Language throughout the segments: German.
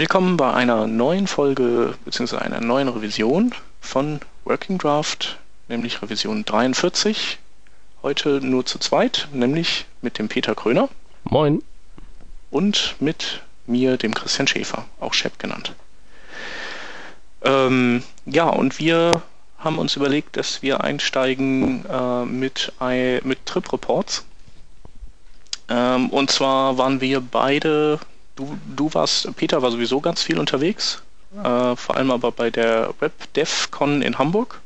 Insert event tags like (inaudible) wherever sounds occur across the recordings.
Willkommen bei einer neuen Folge bzw. einer neuen Revision von Working Draft, nämlich Revision 43. Heute nur zu zweit, nämlich mit dem Peter Kröner. Moin. Und mit mir, dem Christian Schäfer, auch Shep genannt. Ähm, ja, und wir haben uns überlegt, dass wir einsteigen äh, mit, mit Trip Reports. Ähm, und zwar waren wir beide Du, du warst, Peter war sowieso ganz viel unterwegs, äh, vor allem aber bei der WebDevCon in Hamburg.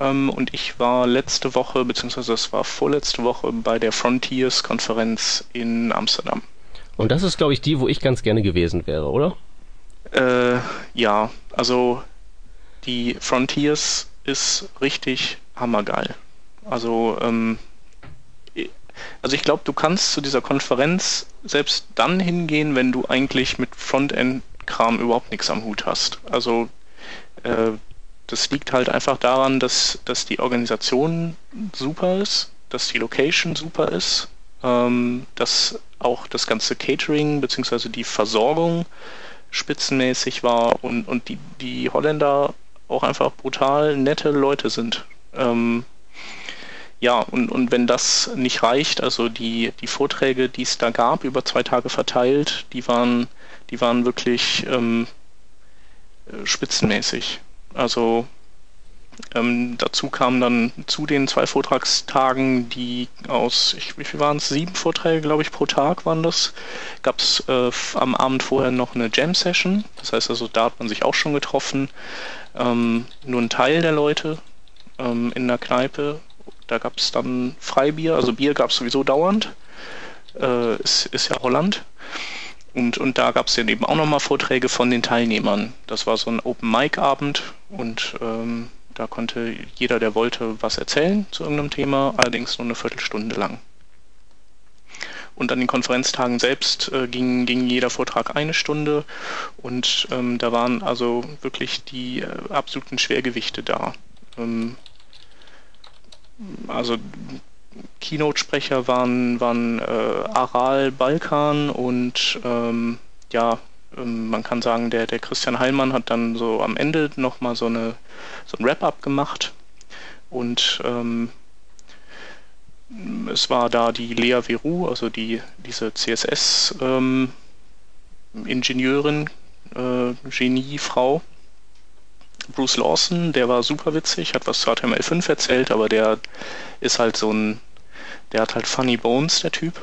Ähm, und ich war letzte Woche, beziehungsweise es war vorletzte Woche bei der Frontiers-Konferenz in Amsterdam. Und das ist, glaube ich, die, wo ich ganz gerne gewesen wäre, oder? Äh, ja, also die Frontiers ist richtig hammergeil. Also ähm, also ich glaube, du kannst zu dieser Konferenz selbst dann hingehen, wenn du eigentlich mit Frontend-Kram überhaupt nichts am Hut hast. Also äh, das liegt halt einfach daran, dass, dass die Organisation super ist, dass die Location super ist, ähm, dass auch das ganze Catering bzw. die Versorgung spitzenmäßig war und, und die, die Holländer auch einfach brutal nette Leute sind. Ähm, ja, und, und wenn das nicht reicht, also die, die Vorträge, die es da gab, über zwei Tage verteilt, die waren, die waren wirklich ähm, äh, spitzenmäßig. Also ähm, dazu kamen dann zu den zwei Vortragstagen, die aus, ich, wie viel waren es? Sieben Vorträge, glaube ich, pro Tag waren das. Gab es äh, am Abend vorher noch eine Jam-Session. Das heißt also, da hat man sich auch schon getroffen. Ähm, nur ein Teil der Leute ähm, in der Kneipe da gab es dann Freibier, also Bier gab es sowieso dauernd. Äh, ist, ist ja Holland. Und, und da gab es dann eben auch nochmal Vorträge von den Teilnehmern. Das war so ein Open-Mic-Abend und ähm, da konnte jeder, der wollte, was erzählen zu irgendeinem Thema, allerdings nur eine Viertelstunde lang. Und an den Konferenztagen selbst äh, ging, ging jeder Vortrag eine Stunde und ähm, da waren also wirklich die äh, absoluten Schwergewichte da. Ähm, also Keynote-Sprecher waren, waren äh, Aral Balkan und ähm, ja, ähm, man kann sagen, der, der Christian Heilmann hat dann so am Ende nochmal so, so ein Wrap-up gemacht. Und ähm, es war da die Lea Veru, also die, diese CSS-Ingenieurin, ähm, äh, Genie-Frau, Bruce Lawson, der war super witzig, hat was zu HTML5 erzählt, aber der ist halt so ein, der hat halt funny bones, der Typ.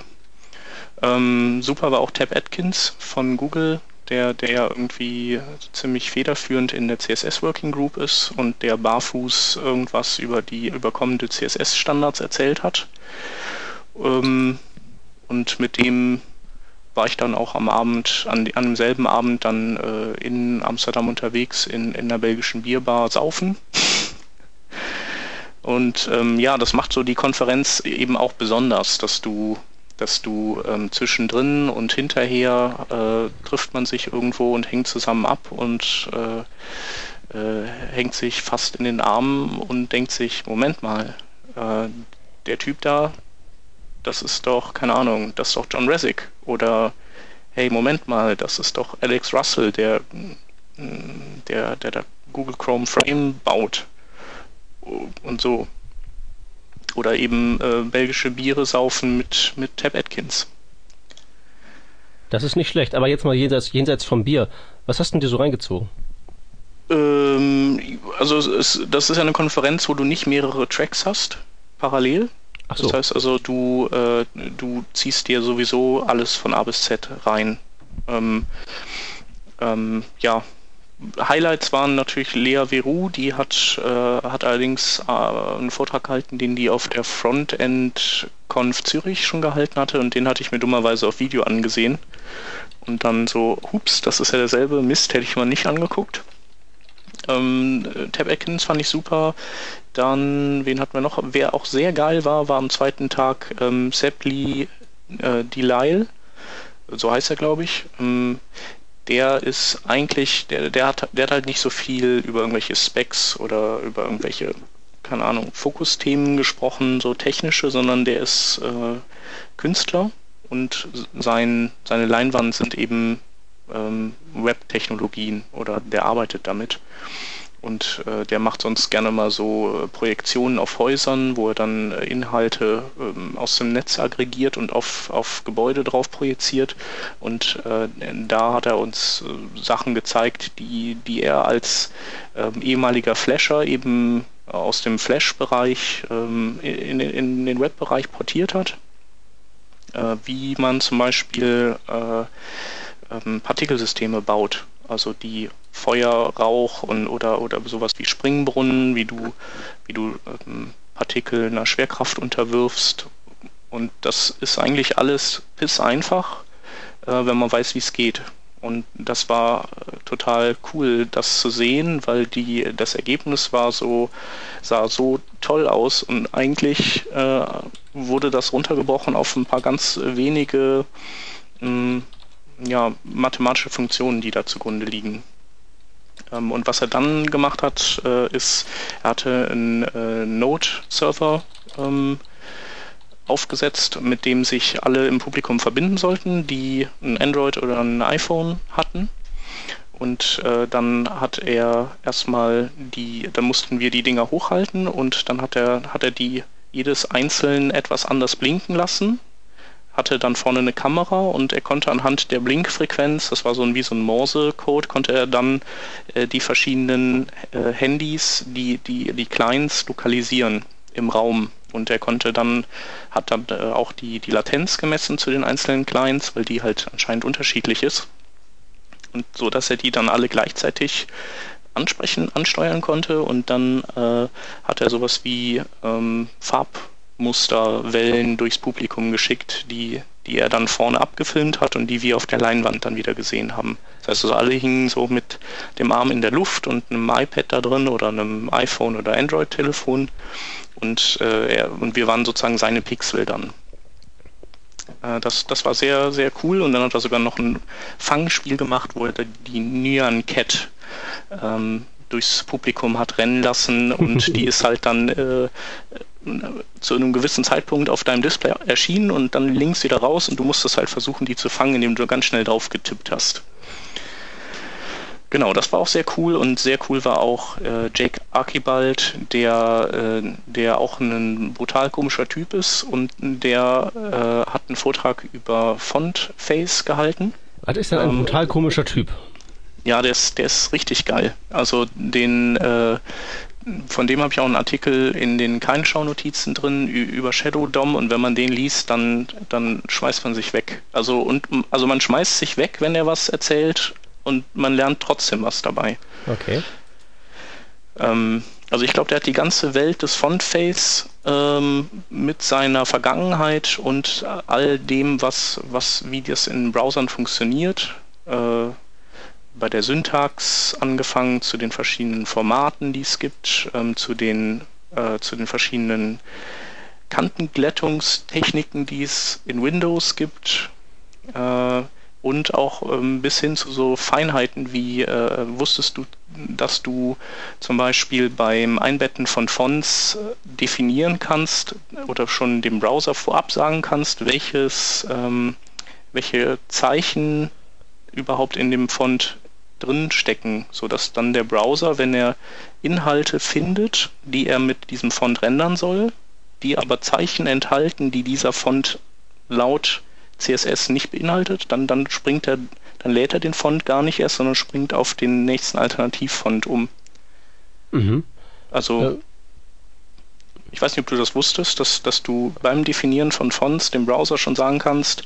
Ähm, super war auch Tab Atkins von Google, der, der irgendwie ziemlich federführend in der CSS Working Group ist und der barfuß irgendwas über die überkommende CSS-Standards erzählt hat. Ähm, und mit dem war ich dann auch am Abend, an, an demselben Abend dann äh, in Amsterdam unterwegs in, in einer belgischen Bierbar saufen. Und ähm, ja, das macht so die Konferenz eben auch besonders, dass du, dass du ähm, zwischendrin und hinterher äh, trifft man sich irgendwo und hängt zusammen ab und äh, äh, hängt sich fast in den Armen und denkt sich, Moment mal, äh, der Typ da, das ist doch, keine Ahnung, das ist doch John Resick. Oder, hey, Moment mal, das ist doch Alex Russell, der, der, der, der Google Chrome Frame baut. Und so. Oder eben äh, belgische Biere saufen mit, mit Tab Atkins. Das ist nicht schlecht, aber jetzt mal jenseits, jenseits vom Bier. Was hast du denn dir so reingezogen? Ähm, also es, das ist ja eine Konferenz, wo du nicht mehrere Tracks hast, parallel, so. Das heißt also, du, äh, du ziehst dir sowieso alles von A bis Z rein. Ähm, ähm, ja, Highlights waren natürlich Lea Veru, die hat, äh, hat allerdings äh, einen Vortrag gehalten, den die auf der Frontend Conf Zürich schon gehalten hatte und den hatte ich mir dummerweise auf Video angesehen. Und dann so, hups, das ist ja derselbe Mist, hätte ich mal nicht angeguckt. Ähm, Tab Atkins fand ich super. Dann, wen hatten wir noch? Wer auch sehr geil war, war am zweiten Tag ähm, Sepli äh, Delisle. So heißt er, glaube ich. Ähm, der ist eigentlich, der, der, hat, der hat halt nicht so viel über irgendwelche Specs oder über irgendwelche, keine Ahnung, Fokusthemen gesprochen, so technische, sondern der ist äh, Künstler und sein, seine Leinwand sind eben ähm, Web-Technologien oder der arbeitet damit. Und äh, der macht sonst gerne mal so äh, Projektionen auf Häusern, wo er dann äh, Inhalte ähm, aus dem Netz aggregiert und auf, auf Gebäude drauf projiziert. Und äh, da hat er uns äh, Sachen gezeigt, die, die er als ähm, ehemaliger Flasher eben aus dem Flash-Bereich ähm, in, in, den Web-Bereich portiert hat. Äh, wie man zum Beispiel ähm, Partikelsysteme baut. Also die Feuer, Rauch und oder oder sowas wie Springbrunnen, wie du wie du ähm, Partikel einer Schwerkraft unterwirfst. Und das ist eigentlich alles piss einfach, äh, wenn man weiß, wie es geht. Und das war äh, total cool, das zu sehen, weil die das Ergebnis war so sah so toll aus. Und eigentlich äh, wurde das runtergebrochen auf ein paar ganz wenige mh, hm, ja, mathematische Funktionen, die da zugrunde liegen. Ähm, und was er dann gemacht hat, äh, ist, er hatte einen äh, Node-Server ähm, aufgesetzt, mit dem sich alle im Publikum verbinden sollten, die ein Android oder ein iPhone hatten. Und äh, dann hat er erstmal die, dann mussten wir die Dinger hochhalten und dann hat er, hat er die jedes einzeln etwas anders blinken lassen hatte dann vorne eine Kamera und er konnte anhand der Blinkfrequenz, das war so ein, wie so ein Morse-Code, konnte er dann äh, die verschiedenen äh, Handys, die, die, die Clients lokalisieren im Raum. Und er konnte dann, hat dann äh, auch die, die Latenz gemessen zu den einzelnen Clients, weil die halt anscheinend unterschiedlich ist. Und so, dass er die dann alle gleichzeitig ansprechen, ansteuern konnte und dann äh, hat er sowas wie ähm, Farb Musterwellen durchs Publikum geschickt, die, die er dann vorne abgefilmt hat und die wir auf der Leinwand dann wieder gesehen haben. Das heißt also, alle hingen so mit dem Arm in der Luft und einem iPad da drin oder einem iPhone oder Android-Telefon und, äh, und wir waren sozusagen seine Pixel dann. Äh, das, das war sehr, sehr cool und dann hat er sogar noch ein Fangspiel gemacht, wo er die Nyan Cat ähm, durchs Publikum hat rennen lassen und (laughs) die ist halt dann äh, zu einem gewissen Zeitpunkt auf deinem Display erschienen und dann links wieder raus und du musstest halt versuchen, die zu fangen, indem du ganz schnell drauf getippt hast. Genau, das war auch sehr cool und sehr cool war auch äh, Jake Archibald, der, äh, der auch ein brutal komischer Typ ist und der äh, hat einen Vortrag über Font Face gehalten. Was ist denn ein ähm, brutal komischer Typ? Ja, der ist, der ist richtig geil. Also den, äh, von dem habe ich auch einen Artikel in den Kein-Schau-Notizen drin über Shadow DOM und wenn man den liest, dann, dann schmeißt man sich weg. Also, und, also man schmeißt sich weg, wenn er was erzählt und man lernt trotzdem was dabei. Okay. Ähm, also ich glaube, der hat die ganze Welt des Fontface ähm, mit seiner Vergangenheit und all dem, was, was wie das in Browsern funktioniert, äh, bei der Syntax angefangen, zu den verschiedenen Formaten, die es gibt, ähm, zu, den, äh, zu den verschiedenen Kantenglättungstechniken, die es in Windows gibt äh, und auch ähm, bis hin zu so Feinheiten wie äh, wusstest du, dass du zum Beispiel beim Einbetten von Fonts äh, definieren kannst oder schon dem Browser vorab sagen kannst, welches, ähm, welche Zeichen überhaupt in dem Font drin stecken, sodass dann der Browser, wenn er Inhalte findet, die er mit diesem Font rendern soll, die aber Zeichen enthalten, die dieser Font laut CSS nicht beinhaltet, dann, dann springt er, dann lädt er den Font gar nicht erst, sondern springt auf den nächsten Alternativfont um. Mhm. Also ja. ich weiß nicht, ob du das wusstest, dass, dass du beim Definieren von Fonts dem Browser schon sagen kannst,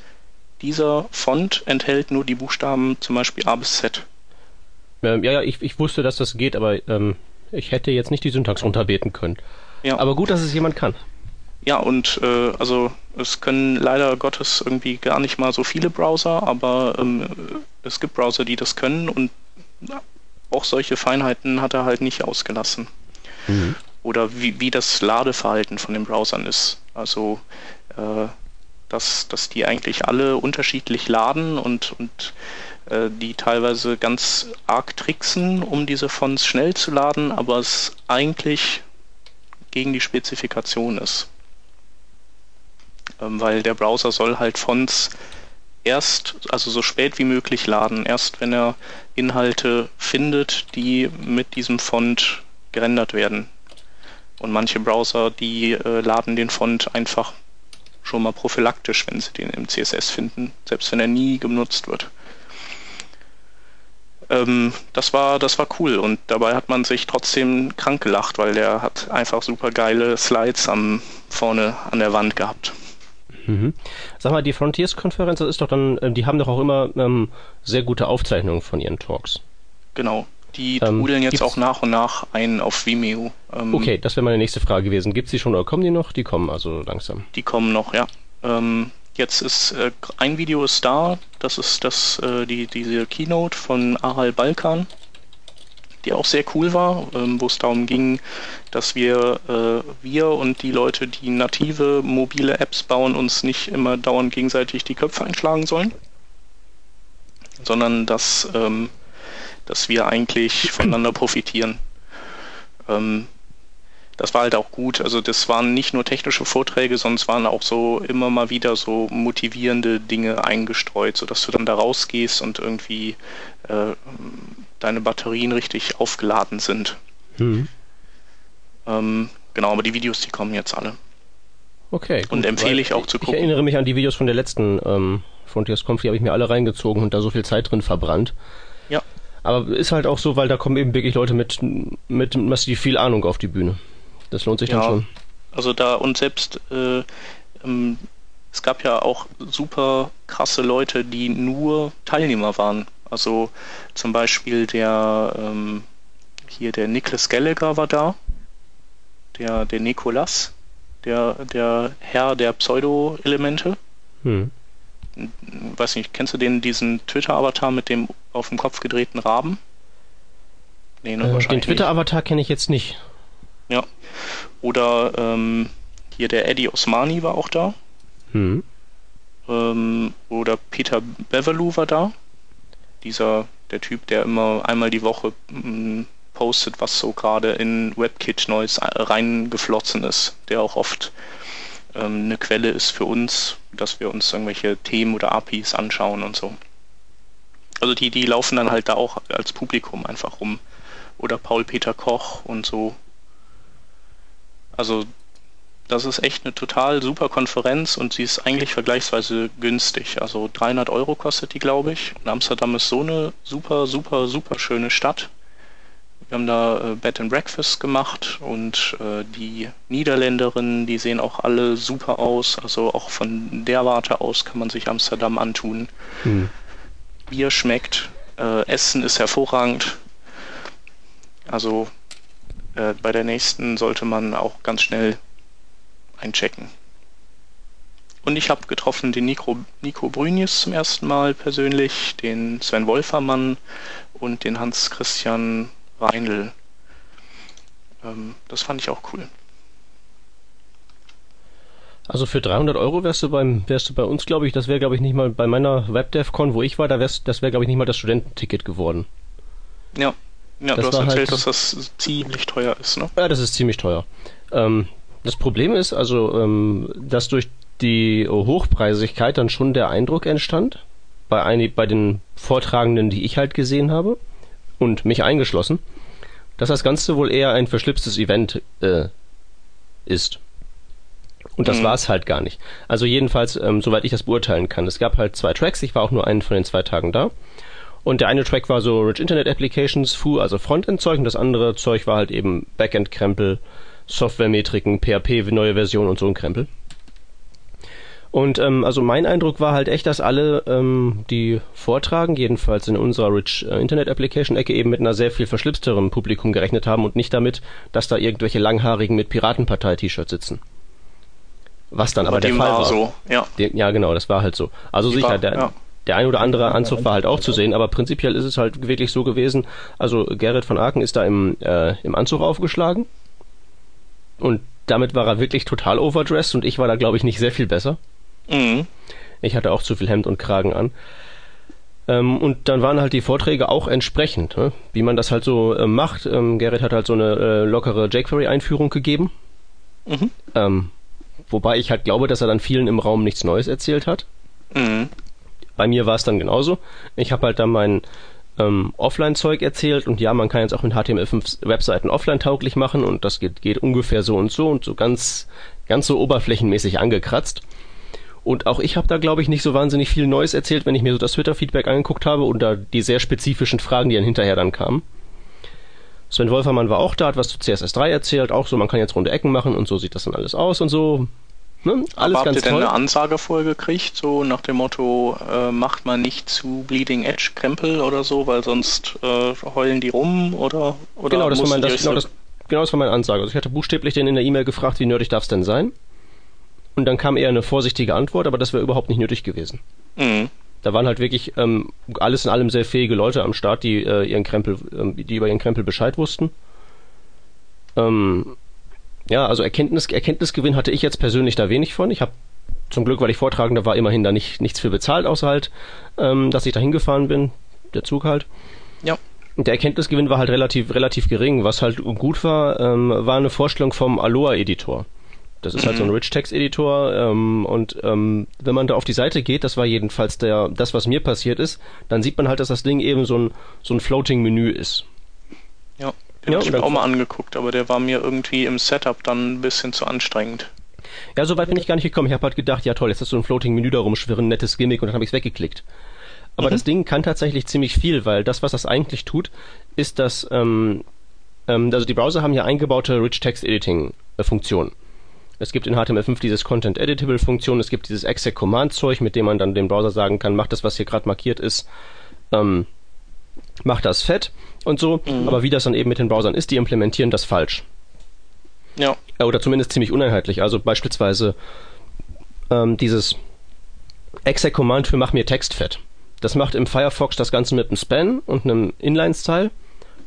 dieser Font enthält nur die Buchstaben zum Beispiel A bis Z. Ähm, ja, ja, ich, ich wusste, dass das geht, aber ähm, ich hätte jetzt nicht die Syntax runterbeten können. Ja. Aber gut, dass es jemand kann. Ja, und äh, also es können leider Gottes irgendwie gar nicht mal so viele Browser, aber ähm, es gibt Browser, die das können und auch solche Feinheiten hat er halt nicht ausgelassen. Mhm. Oder wie, wie das Ladeverhalten von den Browsern ist. Also äh, dass, dass die eigentlich alle unterschiedlich laden und, und die teilweise ganz arg tricksen, um diese Fonts schnell zu laden, aber es eigentlich gegen die Spezifikation ist. Ähm, weil der Browser soll halt Fonts erst, also so spät wie möglich laden. Erst wenn er Inhalte findet, die mit diesem Font gerendert werden. Und manche Browser, die äh, laden den Font einfach schon mal prophylaktisch, wenn sie den im CSS finden, selbst wenn er nie genutzt wird. Ähm, das war, das war cool und dabei hat man sich trotzdem krank gelacht, weil der hat einfach super geile Slides am, vorne an der Wand gehabt. Mhm. Sag mal, die Frontiers-Konferenz, das ist doch dann, äh, die haben doch auch immer ähm, sehr gute Aufzeichnungen von ihren Talks. Genau. Die ähm, trudeln jetzt auch nach und nach ein auf Vimeo. Ähm, okay, das wäre meine nächste Frage gewesen. Gibt es die schon oder kommen die noch? Die kommen also langsam. Die kommen noch, ja. Ähm, jetzt ist äh, ein Video ist da. Das ist das äh, die diese Keynote von Aral Balkan, die auch sehr cool war, ähm, wo es darum ging, dass wir äh, wir und die Leute, die native mobile Apps bauen, uns nicht immer dauernd gegenseitig die Köpfe einschlagen sollen, sondern dass ähm, dass wir eigentlich voneinander profitieren. Ähm, das war halt auch gut. Also das waren nicht nur technische Vorträge, sondern es waren auch so immer mal wieder so motivierende Dinge eingestreut, sodass du dann da rausgehst und irgendwie äh, deine Batterien richtig aufgeladen sind. Mhm. Ähm, genau, aber die Videos, die kommen jetzt alle. Okay. Gut, und empfehle ich auch zu gucken. Ich erinnere mich an die Videos von der letzten ähm, Frontiers Conf, die habe ich mir alle reingezogen und da so viel Zeit drin verbrannt. Ja. Aber ist halt auch so, weil da kommen eben wirklich Leute mit, mit massiv viel Ahnung auf die Bühne. Das lohnt sich ja, dann schon. Also da und selbst äh, ähm, es gab ja auch super krasse Leute, die nur Teilnehmer waren. Also zum Beispiel der ähm, hier der Nicholas Gallagher war da, der der Nikolas, der der Herr der Pseudo-Elemente. Hm weiß nicht, kennst du den, diesen Twitter-Avatar mit dem auf dem Kopf gedrehten Raben? Nee, ne, äh, den Twitter-Avatar kenne ich jetzt nicht. Ja. Oder ähm, hier der Eddie Osmani war auch da. Hm. Ähm, oder Peter Beverlou war da. Dieser, der Typ, der immer einmal die Woche m, mm, postet, was so gerade in WebKit Neues reingeflossen ist. Der auch oft ähm, eine Quelle ist für uns, dass wir uns irgendwelche Themen oder APIs anschauen und so. Also die, die laufen dann halt da auch als Publikum einfach rum. Oder Paul-Peter Koch und so. Also das ist echt eine total super Konferenz und sie ist eigentlich vergleichsweise günstig. Also 300 Euro kostet die, glaube ich. Und Amsterdam ist so eine super, super, super schöne Stadt. Wir haben da äh, Bed and Breakfast gemacht und äh, die Niederländerinnen, die sehen auch alle super aus. Also auch von der Warte aus kann man sich Amsterdam antun. Hm. Bier schmeckt, äh, Essen ist hervorragend. Also äh, bei der nächsten sollte man auch ganz schnell einchecken. Und ich habe getroffen den Nico, Nico Brünjes zum ersten Mal persönlich, den Sven Wolfermann und den Hans Christian Reinl. Ähm, das fand ich auch cool. Also für 300 Euro wärst du beim, wärst du bei uns, glaube ich, das wäre, glaube ich, nicht mal bei meiner WebDevCon, wo ich war, da wärst, das wäre, glaube ich, nicht mal das Studententicket geworden. Ja, ja, das du hast erzählt, halt, dass das ziemlich teuer ist, ne? Ja, das ist ziemlich teuer. Ähm, das Problem ist also, ähm, dass durch die Hochpreisigkeit dann schon der Eindruck entstand, bei, ein, bei den Vortragenden, die ich halt gesehen habe, und mich eingeschlossen, dass das Ganze wohl eher ein verschlipstes Event äh, ist. Und das mhm. war es halt gar nicht. Also jedenfalls, ähm, soweit ich das beurteilen kann. Es gab halt zwei Tracks, ich war auch nur einen von den zwei Tagen da. Und der eine Track war so Rich Internet Applications, Foo, also Frontend-Zeug, und das andere Zeug war halt eben Backend-Krempel, Software-Metriken, PHP, neue Version und so ein Krempel. Und ähm, also mein Eindruck war halt echt, dass alle, ähm, die vortragen, jedenfalls in unserer Rich äh, Internet Application Ecke eben mit einer sehr viel verschlipsterem Publikum gerechnet haben und nicht damit, dass da irgendwelche langhaarigen mit Piratenpartei-T-Shirts sitzen. Was dann aber, aber der Fall war. So, ja. Dem, ja, genau, das war halt so. Also die sicher, war, der, ja. Der ein oder andere Anzug war halt auch zu sehen, aber prinzipiell ist es halt wirklich so gewesen. Also Gerrit von Aken ist da im, äh, im Anzug aufgeschlagen und damit war er wirklich total overdressed und ich war da, glaube ich, nicht sehr viel besser. Mhm. Ich hatte auch zu viel Hemd und Kragen an. Ähm, und dann waren halt die Vorträge auch entsprechend, ne? wie man das halt so äh, macht. Ähm, Gerrit hat halt so eine äh, lockere jQuery-Einführung gegeben. Mhm. Ähm, wobei ich halt glaube, dass er dann vielen im Raum nichts Neues erzählt hat. Mhm. Bei mir war es dann genauso. Ich habe halt dann mein ähm, Offline-Zeug erzählt und ja, man kann jetzt auch mit HTML5 Webseiten offline tauglich machen und das geht, geht ungefähr so und so und so ganz, ganz so oberflächenmäßig angekratzt. Und auch ich habe da, glaube ich, nicht so wahnsinnig viel Neues erzählt, wenn ich mir so das Twitter-Feedback angeguckt habe und da die sehr spezifischen Fragen, die dann hinterher dann kamen. Sven Wolfermann war auch da, hat was zu CSS3 erzählt, auch so, man kann jetzt runde Ecken machen und so sieht das dann alles aus und so. Ne? Alles Aber habt ihr denn eine Ansage vorher gekriegt, so nach dem Motto, äh, macht man nicht zu Bleeding Edge Krempel oder so, weil sonst äh, heulen die rum oder, oder genau, das war mein, das, genau, das, genau das war meine Ansage. Also ich hatte buchstäblich den in der E-Mail gefragt, wie nerdig darf es denn sein? Und dann kam eher eine vorsichtige Antwort, aber das wäre überhaupt nicht nötig gewesen. Mhm. Da waren halt wirklich ähm, alles in allem sehr fähige Leute am Start, die äh, ihren Krempel, äh, die über ihren Krempel Bescheid wussten. Ähm, ja, also Erkenntnis, Erkenntnisgewinn hatte ich jetzt persönlich da wenig von. Ich habe zum Glück, weil ich Vortragender war, immerhin da nicht, nichts für bezahlt, außer halt, ähm, dass ich da hingefahren bin. Der Zug halt. Ja. Der Erkenntnisgewinn war halt relativ, relativ gering. Was halt gut war, ähm, war eine Vorstellung vom Aloha-Editor. Das ist halt so ein mhm. Rich-Text-Editor ähm, und ähm, wenn man da auf die Seite geht, das war jedenfalls der, das, was mir passiert ist, dann sieht man halt, dass das Ding eben so ein, so ein Floating-Menü ist. Ja. Den ja, habe ich mir auch mal angeguckt, aber der war mir irgendwie im Setup dann ein bisschen zu anstrengend. Ja, so weit bin ich gar nicht gekommen. Ich habe halt gedacht, ja toll, jetzt ist so ein Floating-Menü da rumschwirren, nettes Gimmick und dann habe ich es weggeklickt. Aber mhm. das Ding kann tatsächlich ziemlich viel, weil das, was das eigentlich tut, ist, dass ähm, ähm, also die Browser haben ja eingebaute Rich Text Editing Funktionen. Es gibt in HTML5 dieses Content Editable Funktion, es gibt dieses exec Command Zeug, mit dem man dann dem Browser sagen kann, mach das, was hier gerade markiert ist, ähm, mach das fett und so, mhm. aber wie das dann eben mit den Browsern ist, die implementieren das falsch. Ja. Oder zumindest ziemlich uneinheitlich. Also beispielsweise ähm, dieses exec-Command für mach mir Text fett. Das macht im Firefox das Ganze mit einem Span und einem Inline-Style.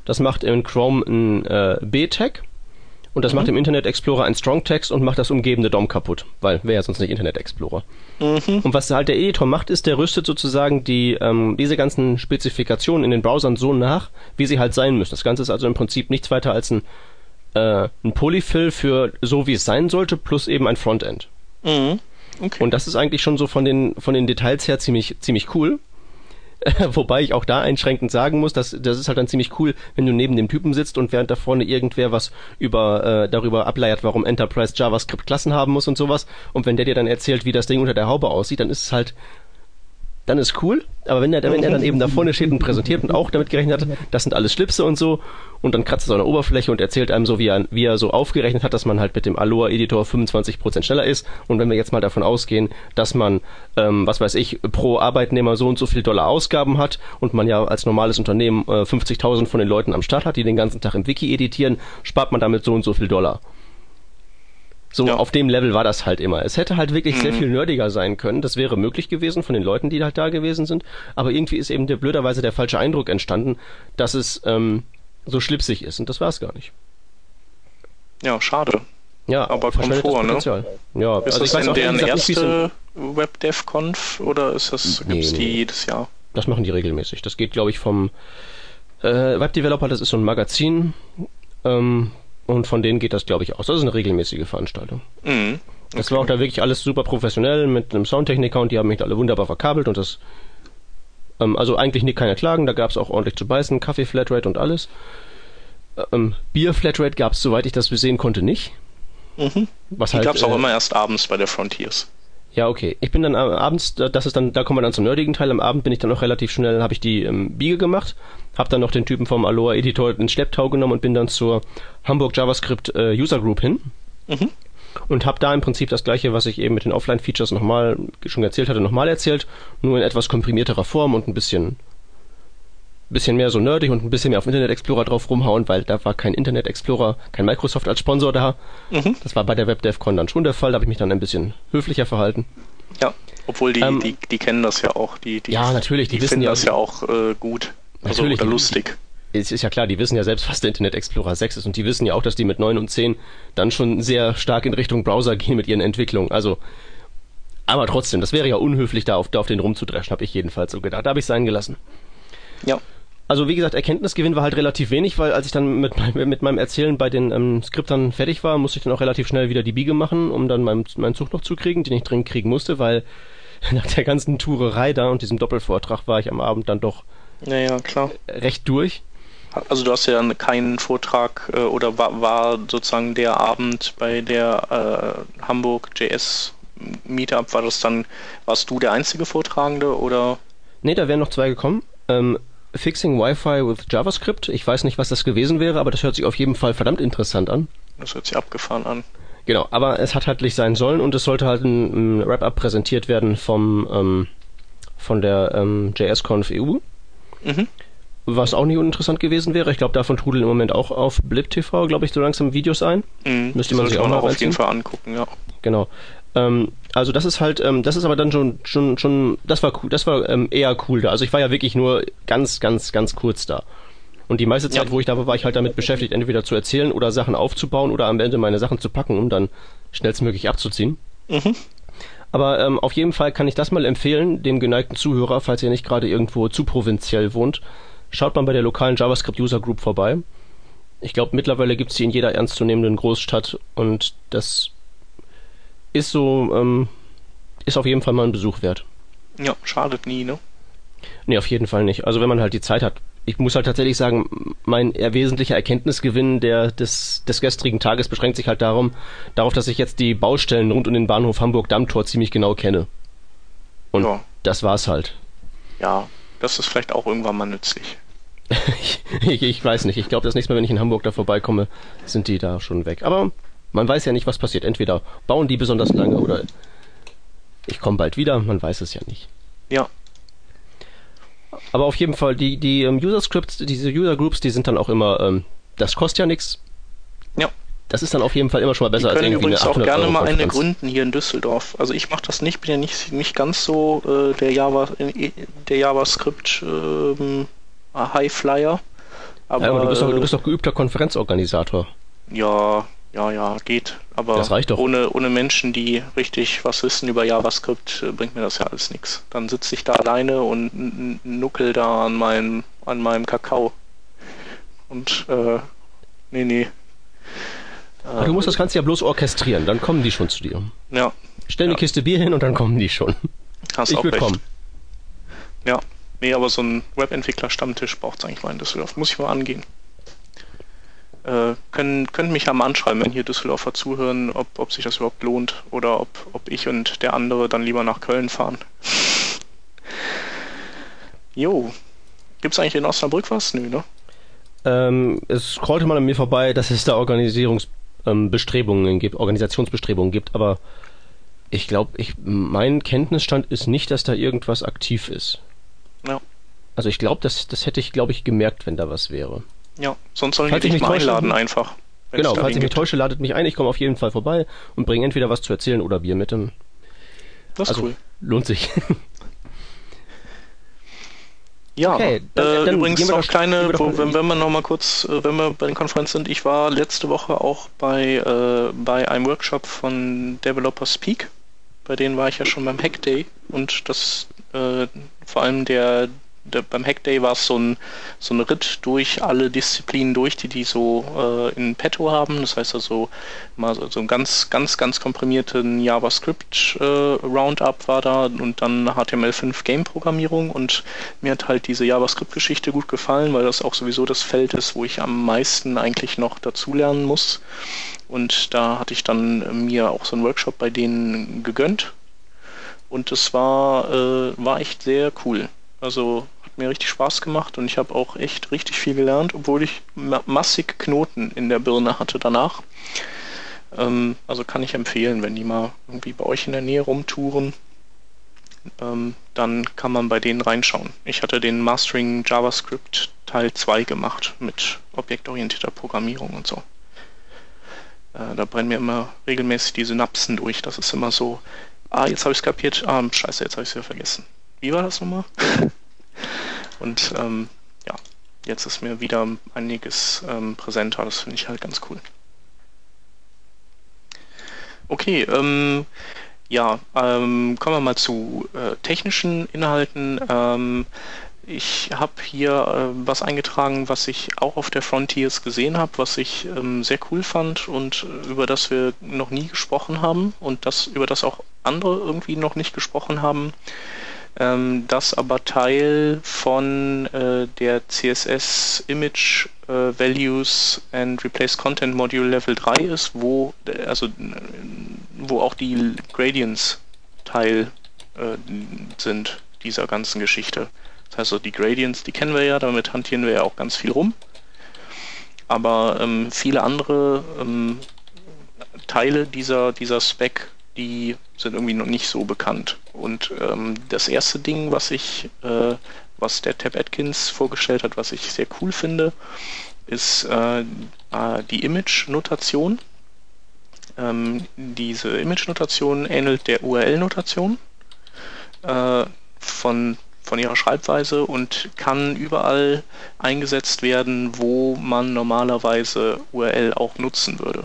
Das macht in Chrome ein äh, B-Tag. Und das mhm. macht im Internet Explorer ein Strong Text und macht das umgebende DOM kaputt, weil wäre ja sonst nicht Internet Explorer. Mhm. Und was halt der Editor macht, ist, der rüstet sozusagen die, ähm, diese ganzen Spezifikationen in den Browsern so nach, wie sie halt sein müssen. Das Ganze ist also im Prinzip nichts weiter als ein, äh, ein Polyfill für so, wie es sein sollte, plus eben ein Frontend. Mhm. Okay. Und das ist eigentlich schon so von den, von den Details her ziemlich, ziemlich cool. (laughs) Wobei ich auch da einschränkend sagen muss, dass das ist halt dann ziemlich cool, wenn du neben dem Typen sitzt und während da vorne irgendwer was über äh, darüber ableiert, warum Enterprise JavaScript Klassen haben muss und sowas. Und wenn der dir dann erzählt, wie das Ding unter der Haube aussieht, dann ist es halt dann ist cool. Aber wenn er, wenn er dann eben da (laughs) vorne steht und präsentiert und auch damit gerechnet hat, das sind alles Schlipse und so, und dann kratzt er so an der Oberfläche und erzählt einem so, wie er, wie er so aufgerechnet hat, dass man halt mit dem Aloha-Editor 25% schneller ist. Und wenn wir jetzt mal davon ausgehen, dass man, ähm, was weiß ich, pro Arbeitnehmer so und so viel Dollar Ausgaben hat und man ja als normales Unternehmen äh, 50.000 von den Leuten am Start hat, die den ganzen Tag im Wiki editieren, spart man damit so und so viel Dollar. So, ja. auf dem Level war das halt immer. Es hätte halt wirklich mhm. sehr viel nerdiger sein können. Das wäre möglich gewesen von den Leuten, die halt da gewesen sind. Aber irgendwie ist eben der, blöderweise der falsche Eindruck entstanden, dass es ähm, so schlipsig ist. Und das war es gar nicht. Ja, schade. Ja, aber Komfort, ne? Ja, ist also das in deren erste WebDevConf oder ist das, nee, gibt's nee. die jedes Jahr? Das machen die regelmäßig. Das geht, glaube ich, vom äh, Webdeveloper, das ist so ein Magazin, ähm, und von denen geht das, glaube ich, aus. Das ist eine regelmäßige Veranstaltung. Mhm. Okay. Das war auch da wirklich alles super professionell mit einem Soundtechniker und die haben mich alle wunderbar verkabelt und das. Ähm, also eigentlich nicht keine Klagen, da gab es auch ordentlich zu beißen, Kaffee Flatrate und alles. Ähm, Bier Flatrate gab es, soweit ich das sehen konnte, nicht. Mhm. Was die halt, gab es auch äh, immer erst abends bei der Frontiers. Ja, okay. Ich bin dann abends, das ist dann, da kommen wir dann zum nerdigen Teil. Am Abend bin ich dann auch relativ schnell, habe ich die ähm, Biege gemacht, habe dann noch den Typen vom Aloha Editor in Schlepptau genommen und bin dann zur Hamburg JavaScript äh, User Group hin. Mhm. Und habe da im Prinzip das gleiche, was ich eben mit den Offline-Features nochmal schon erzählt hatte, nochmal erzählt, nur in etwas komprimierterer Form und ein bisschen bisschen mehr so nerdig und ein bisschen mehr auf Internet Explorer drauf rumhauen, weil da war kein Internet Explorer, kein Microsoft als Sponsor da. Mhm. Das war bei der WebDevCon dann schon der Fall, da habe ich mich dann ein bisschen höflicher verhalten. Ja, obwohl die, ähm, die, die kennen das ja auch. Die, die, ja, natürlich, die, die wissen finden ja, das ja auch äh, gut. Also, natürlich, oder lustig. Es ist ja klar, die wissen ja selbst, was der Internet Explorer 6 ist und die wissen ja auch, dass die mit 9 und 10 dann schon sehr stark in Richtung Browser gehen mit ihren Entwicklungen. Also, aber trotzdem, das wäre ja unhöflich, da auf, da auf den rumzudreschen, habe ich jedenfalls so gedacht. Da habe ich es sein gelassen. Ja. Also wie gesagt, Erkenntnisgewinn war halt relativ wenig, weil als ich dann mit, mit meinem Erzählen bei den ähm, Skriptern fertig war, musste ich dann auch relativ schnell wieder die Biege machen, um dann meinen, meinen Zug noch zu kriegen, den ich dringend kriegen musste, weil (laughs) nach der ganzen Tourerei da und diesem Doppelvortrag war ich am Abend dann doch Naja, klar. recht durch. Also du hast ja dann keinen Vortrag äh, oder war, war sozusagen der Abend bei der äh, Hamburg JS Meetup, war das dann, warst du der einzige Vortragende oder? Nee, da wären noch zwei gekommen. Ähm, Fixing Wi-Fi with JavaScript. Ich weiß nicht, was das gewesen wäre, aber das hört sich auf jeden Fall verdammt interessant an. Das hört sich abgefahren an. Genau, aber es hat halt nicht sein sollen und es sollte halt ein, ein Wrap-up präsentiert werden vom ähm, von der ähm, JSConf EU. Mhm. Was auch nicht uninteressant gewesen wäre. Ich glaube, davon trudeln im Moment auch auf Blip TV, glaube ich, so langsam Videos ein. Mhm. Müsste man sich auch noch auf jeden Fall angucken, ja. Genau. Ähm, also das ist halt, ähm, das ist aber dann schon, schon, schon, das war cool, das war ähm, eher cool da. Also ich war ja wirklich nur ganz, ganz, ganz kurz da. Und die meiste Zeit, Ja. wo ich da war, war ich halt damit beschäftigt, entweder zu erzählen oder Sachen aufzubauen oder am Ende meine Sachen zu packen, um dann schnellstmöglich abzuziehen. Mhm. Aber ähm, auf jeden Fall kann ich das mal empfehlen, dem geneigten Zuhörer, falls ihr nicht gerade irgendwo zu provinziell wohnt, schaut mal bei der lokalen JavaScript User Group vorbei. Ich glaube, mittlerweile gibt es sie in jeder ernstzunehmenden Großstadt und das ist so, ähm, ist auf jeden Fall mal ein Besuch wert. Ja, schadet nie, ne? Nee, auf jeden Fall nicht. Also wenn man halt die Zeit hat. Ich muss halt tatsächlich sagen, mein wesentlicher Erkenntnisgewinn der, des, des gestrigen Tages beschränkt sich halt darum, darauf, dass ich jetzt die Baustellen rund um den Bahnhof Hamburg-Dammtor ziemlich genau kenne. Und Ja. das war's halt. Ja, das ist vielleicht auch irgendwann mal nützlich. ich, (laughs) ich, ich weiß nicht. Ich glaube, das nächste Mal, wenn ich in Hamburg da vorbeikomme, sind die da schon weg. Aber man weiß ja nicht, was passiert. Entweder bauen die besonders lange oder ich komme bald wieder. Man weiß es ja nicht. Ja, Aber auf jeden Fall, die, die ähm, User Scripts, diese User Groups, die sind dann auch immer, ähm, das kostet ja nichts. ja. Das ist dann auf jeden Fall immer schon mal besser Wir als können irgendwie übrigens eine auch 800 gerne Euro mal eine Konferenz. gründen hier in Düsseldorf. Also ich mache das nicht, bin ja nicht, nicht ganz so äh, der Java äh, der JavaScript ähm, Highflyer. Aber, Ja, aber du bist, doch, du äh, bist doch geübter Konferenzorganisator. ja, ja, ja, geht. Aber. Ohne, ohne Menschen, die richtig was wissen über JavaScript, äh, bringt mir das ja alles nichts. Dann sitze ich da alleine und nuckel da an meinem, an meinem Kakao. Und äh, nee, nee. Aber du musst das Ganze ja bloß orchestrieren, dann kommen die schon zu dir. Ja, Stell eine Ja. Kiste Bier hin und dann kommen die schon. hast Ich auch recht. kommen. Ja, nee, aber so ein Webentwickler-Stammtisch braucht es eigentlich mal in Düsseldorf. Muss ich mal angehen. Äh, können, können mich ja mal anschreiben, wenn hier Düsseldorfer zuhören, ob, ob sich das überhaupt lohnt oder ob, ob ich und der andere dann lieber nach Köln fahren. (laughs) Jo. Gibt's eigentlich in Osnabrück was? Nö, ne? Ähm, es scrollte mal an mir vorbei, dass es da Organisierungsbestrebungen ähm, gibt, Organisationsbestrebungen gibt, aber ich glaube, ich, mein Kenntnisstand ist nicht, dass da irgendwas aktiv ist. Ja. Also ich glaube, das, das hätte ich, glaube ich, gemerkt, wenn da was wäre. Ja, sonst sollen Falls die ich dich mich mal täusche- einladen einfach. Genau, falls ich mich täusche, ladet mich ein. Ich komme auf jeden Fall vorbei und bringe entweder was zu erzählen oder Bier mit. Dem. Das ist Also cool. lohnt sich. (laughs) Ja, Okay, dann- äh, dann übrigens gehen wir noch doch- kleine, doch wenn, wenn wir noch mal kurz, äh, wenn wir bei den Konferenzen sind, ich war letzte Woche auch bei, äh, bei einem Workshop von Developer Speak. Bei denen war ich ja schon beim Hack Day und das äh, vor allem der, der beim Hack Day war es so ein so ein Ritt durch alle Disziplinen durch, die die so äh, in petto haben. Das heißt also mal so, so ein ganz ganz ganz komprimierten JavaScript äh, war da und dann HTML5 Game Programmierung und mir hat halt diese JavaScript-Geschichte gut gefallen, weil das auch sowieso das Feld ist, wo ich am meisten eigentlich noch dazulernen muss. Und da hatte ich dann äh, mir auch so einen Workshop bei denen gegönnt. Und es war, äh, war echt sehr cool. Also mir richtig Spaß gemacht und ich habe auch echt richtig viel gelernt, obwohl ich ma massig Knoten in der Birne hatte danach. Ähm, also kann ich empfehlen, wenn die mal irgendwie bei euch in der Nähe rumtouren, ähm, dann kann man bei denen reinschauen. Ich hatte den Mastering JavaScript Teil 2 gemacht mit objektorientierter Programmierung und so. Äh, da brennen mir immer regelmäßig die Synapsen durch. Das ist immer so, ah, jetzt habe ich es kapiert, ah, scheiße, jetzt habe ich es wieder vergessen. Wie war das nochmal? (laughs) und ähm, ja, jetzt ist mir wieder einiges ähm, präsenter. Das finde ich halt ganz cool. Okay, ähm, ja, ähm, kommen wir mal zu äh, technischen Inhalten. Ähm, ich habe hier äh, was eingetragen, was ich auch auf der Frontiers gesehen habe, was ich ähm, sehr cool fand und äh, über das wir noch nie gesprochen haben und das über das auch andere irgendwie noch nicht gesprochen haben. Ähm, das aber Teil von äh, der CSS Image äh, Values and Replace Content Module Level 3 ist, wo also wo auch die Gradients Teil äh, sind dieser ganzen Geschichte. Das heißt, so die Gradients, die kennen wir ja, damit hantieren wir ja auch ganz viel rum. Aber ähm, viele andere ähm, Teile dieser, dieser Spec, die sind irgendwie noch nicht so bekannt. Und ähm, das erste Ding, was ich, äh, was der Tab Atkins vorgestellt hat, was ich sehr cool finde, ist äh, äh die Image-Notation. Ähm, diese Image-Notation ähnelt der URL-Notation äh, von von ihrer Schreibweise und kann überall eingesetzt werden, wo man normalerweise URL auch nutzen würde.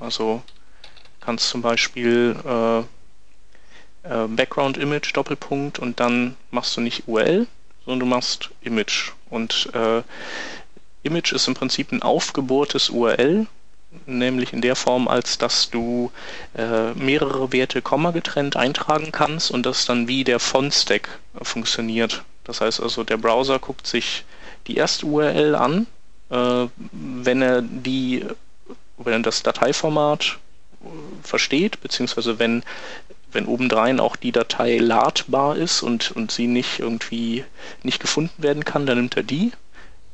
Also kannst zum Beispiel äh, äh, Background Image Doppelpunkt und dann machst du nicht URL, sondern du machst Image. Und äh, Image ist im Prinzip ein aufgebohrtes URL, nämlich in der Form, als dass du äh, mehrere Werte komma getrennt eintragen kannst und das dann wie der Font-Stack funktioniert. Das heißt also, der Browser guckt sich die erste URL an, äh, wenn er die, wenn das Dateiformat versteht, beziehungsweise wenn wenn obendrein auch die Datei ladbar ist und, und sie nicht irgendwie nicht gefunden werden kann, dann nimmt er die.